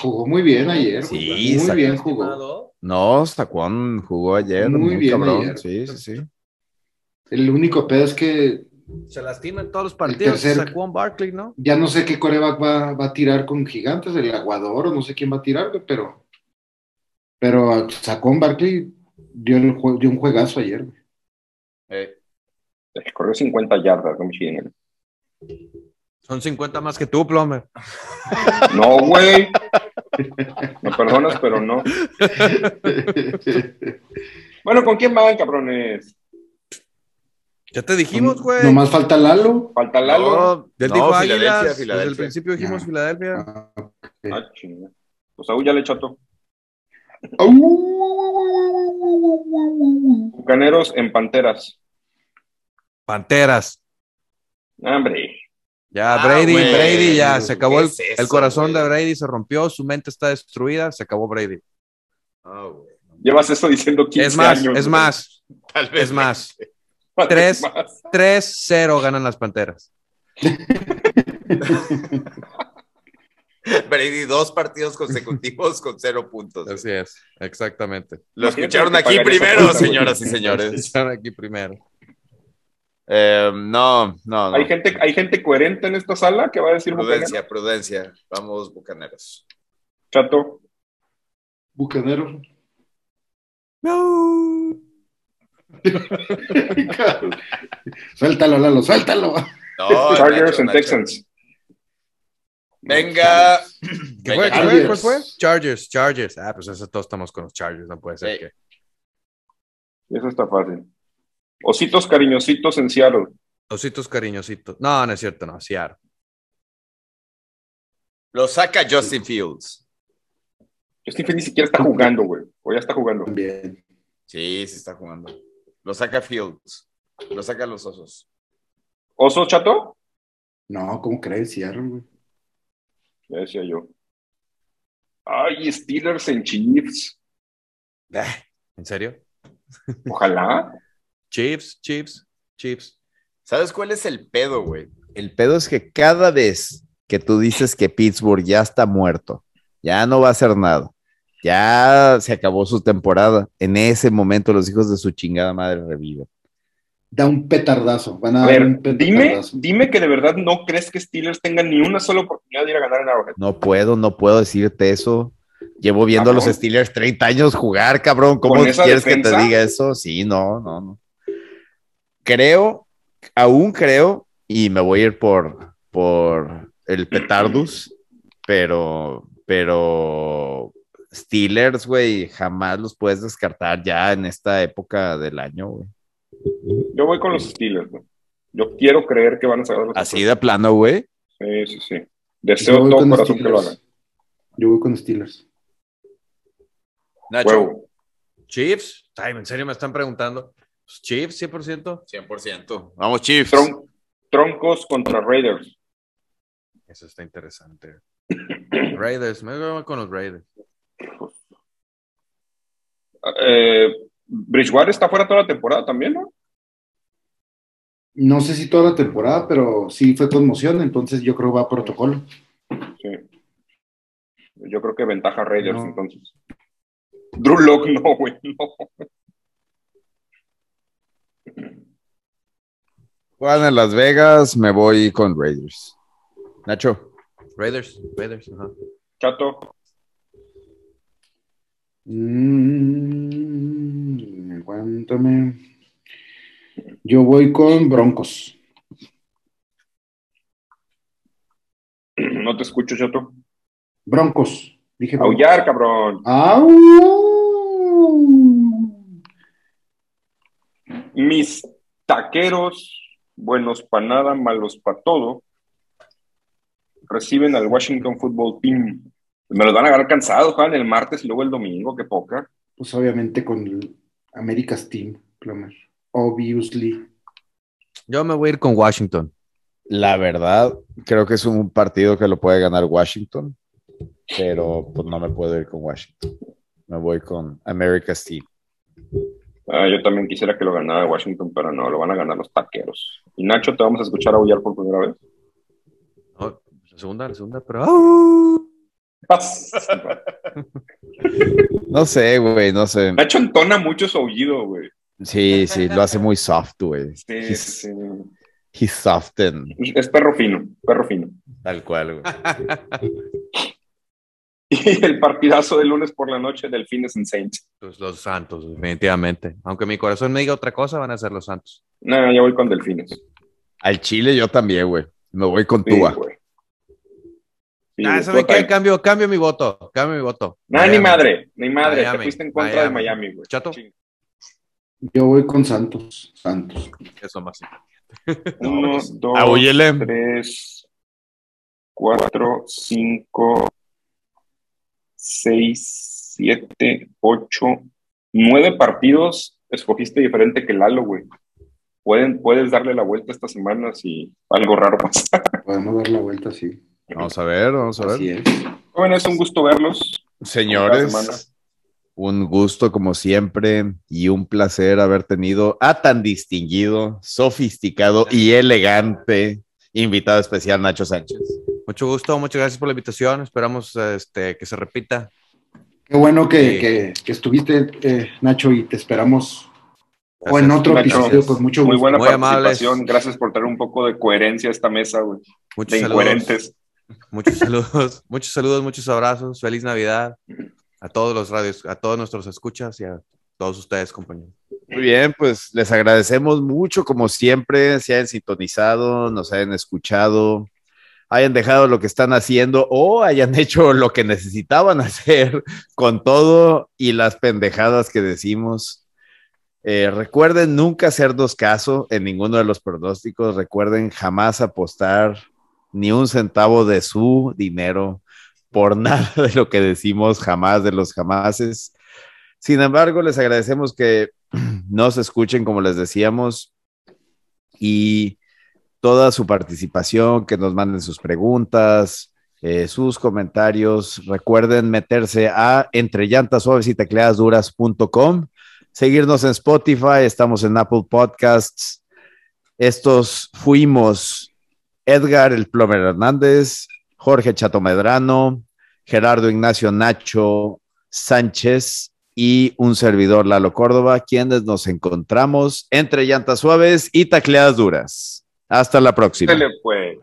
Jugó muy bien ayer. Sí, muy bien jugó. No, Saquon jugó ayer. Muy, bien Ayer. Sí, sí, sí. El único pedo es que se lastima en todos los partidos. Saquon Barkley, ¿no? Ya no sé qué coreback va, va, a tirar con gigantes, el aguador, o no sé quién va a tirar, pero pero Sacón Barkley dio, un juegazo ayer. Eh, corrió 50 yardas, no me Son 50 más que tú, Plomer. [LAUGHS] No, güey. Me perdonas, pero no. [LAUGHS] Bueno, ¿con quién van, cabrones? Ya te dijimos, güey. Nomás falta Lalo. Falta Lalo. No, Del no, Filadelfia, Filadelfia. Desde el principio dijimos Filadelfia. Ah, ah Pues aún ya le chato. Bucaneros en Panteras. Panteras. Hombre. Ya, ah, Brady, Brady, ya se acabó el, el, corazón de Brady, se rompió, su mente está destruida, se acabó Brady. Oh, Llevas eso diciendo 15 es más, años. Es más, Tal vez es más. 3-0 ganan las Panteras. [LAUGHS] [LAUGHS] Brady, dos partidos consecutivos con cero puntos. Así es, exactamente. Lo escucharon aquí primero, señoras y señores. Lo escucharon aquí primero. Eh, no, no, ¿Hay, gente, ¿Hay gente coherente en esta sala que va a decir Prudencia, prudencia. Vamos, bucaneros. Chato. Bucaneros. No. [LAUGHS] suéltalo, Lalo, suéltalo. Chargers and Texans. Venga. [CLEARS THROAT] ¿Qué fue? ¿Cuál fue? Chargers, Chargers. Ah, pues eso todos estamos con los Chargers, no puede ser que. Eso está fácil. Ositos cariñositos en Seattle. Ositos cariñositos. No, no es cierto, no, Seattle. Lo saca Justin Fields. Justin Fields ni siquiera está jugando, güey. O ya está jugando. Bien. Sí, sí está jugando. Lo saca Fields. Lo saca los osos. ¿Osos, chato? No, ¿cómo crees? Seattle, güey. Ya decía yo. Ay, Steelers en Chiefs. ¿En serio? [LAUGHS] Ojalá. Chiefs, Chiefs, Chiefs. ¿Sabes cuál es el pedo, güey? El pedo es que cada vez que tú dices que Pittsburgh ya está muerto, ya no va a hacer nada, ya se acabó su temporada, en ese momento los hijos de su chingada madre reviven. Da un petardazo. Van a, ver, dime, dime que de verdad no crees que Steelers tengan ni una sola oportunidad de ir a ganar en Arrowhead. No puedo, no puedo decirte eso. Llevo viendo a los Steelers 30 años jugar, cabrón. ¿Cómo quieres que te diga eso? Sí, no, no, no creo, aún creo, y me voy a ir por, por el Petardus, pero, pero Steelers, güey, jamás los puedes descartar ya en esta época del año, güey. Yo voy con los Steelers, güey. Yo quiero creer que van a sacar los Así de plano, güey. Sí, sí, sí. Deseo todo corazón que lo hagan. Yo voy con Steelers. Nacho. Chiefs. Ay, en serio me están preguntando. Chiefs, 100%. 100%. Vamos, Chiefs. troncos contra Raiders. Eso está interesante. [COUGHS] Raiders, me voy con los Raiders. Eh, Bridgewater está fuera toda la temporada también, ¿no? No sé si toda la temporada, pero sí fue conmoción, entonces yo creo que va a protocolo. Sí. Yo creo que ventaja Raiders entonces. Drew Lock no, güey, no. Juan en Las Vegas, me voy con Raiders. Nacho. Raiders, Raiders, Chato. Mm, aguántame. Yo voy con Broncos. No te escucho, Chato. Broncos. Dije Aullar, cabrón. Mis taqueros buenos para nada, malos para todo, reciben al Washington Football Team. Me los van a agarrar cansados, Juan, el martes y luego el domingo, qué poca. Pues obviamente con el America's Team, Plomer. Obviously. Yo me voy a ir con Washington. La verdad, creo que es un partido que lo puede ganar Washington, pero pues no me puedo ir con Washington. Me voy con America's Team. Ah, yo también quisiera que lo ganara Washington, pero no, lo van a ganar los taqueros. Y Nacho, ¿te vamos a escuchar aullar por primera vez? la segunda, la segunda, pero... no sé, güey, no sé. Nacho entona mucho su aullido, güey. Sí, sí, lo hace muy soft, güey. Sí, he's, sí. He's softened. Es perro fino, perro fino. Tal cual, güey. [LAUGHS] y el partidazo del lunes por la noche, Delfines en Saints. Pues los Santos, definitivamente. Aunque mi corazón me diga otra cosa, van a ser los Santos. No, yo voy con Delfines. Al Chile yo también, güey. Me voy con sí, Ah, eso me queda, cambio, cambio mi voto, cambio mi voto. No, ni madre, ni madre, te fuiste en contra de Miami, güey. Chato. Yo voy con Santos. Santos. Eso más. [LAUGHS] Uno, dos, tres, cuatro, cinco, seis, siete, ocho, nueve partidos. Escogiste diferente que Lalo, güey. Pueden, puedes darle la vuelta esta semana si algo raro pasa. Podemos dar la vuelta, sí. Vamos a ver, vamos a ver. Es. Jóvenes, un gusto verlos. Señores, un gusto como siempre y un placer haber tenido a tan distinguido, sofisticado y elegante invitado especial Nacho Sánchez. Mucho gusto, muchas gracias por la invitación. Esperamos este, que se repita. Qué bueno que, estuviste, eh, Nacho, y te esperamos o en otro episodio con mucho gusto. Muy buena participación. Gracias por traer un poco de coherencia a esta mesa, güey. Muchos de incoherentes. Muchos saludos, [LAUGHS] muchos saludos, muchos abrazos. Feliz Navidad a todos los radios, a todos nuestros escuchas y a todos ustedes, compañeros. Muy bien, pues les agradecemos mucho, como siempre, se hayan sintonizado, nos hayan escuchado, hayan dejado lo que están haciendo o hayan [LAUGHS] hecho lo que necesitaban hacer con todo y las pendejadas que decimos. Eh, recuerden nunca hacernos caso en ninguno de los pronósticos. Recuerden jamás apostar ni un centavo de su dinero por [LAUGHS] nada de lo que decimos, jamás de los jamases. Sin embargo, les agradecemos que [CLEARS THROAT] nos escuchen, como les decíamos, y toda su participación, que nos manden sus preguntas, eh, sus comentarios. Recuerden meterse a entre llantas suaves y tecleadas duras.com, seguirnos en Spotify, estamos en Apple Podcasts. Estos fuimos Edgar el Plomer Hernández, Jorge Chato Medrano, Gerardo Ignacio Nacho Sánchez y un servidor Lalo Córdoba, quienes nos encontramos entre llantas suaves y tacleadas duras. Hasta la próxima. pues.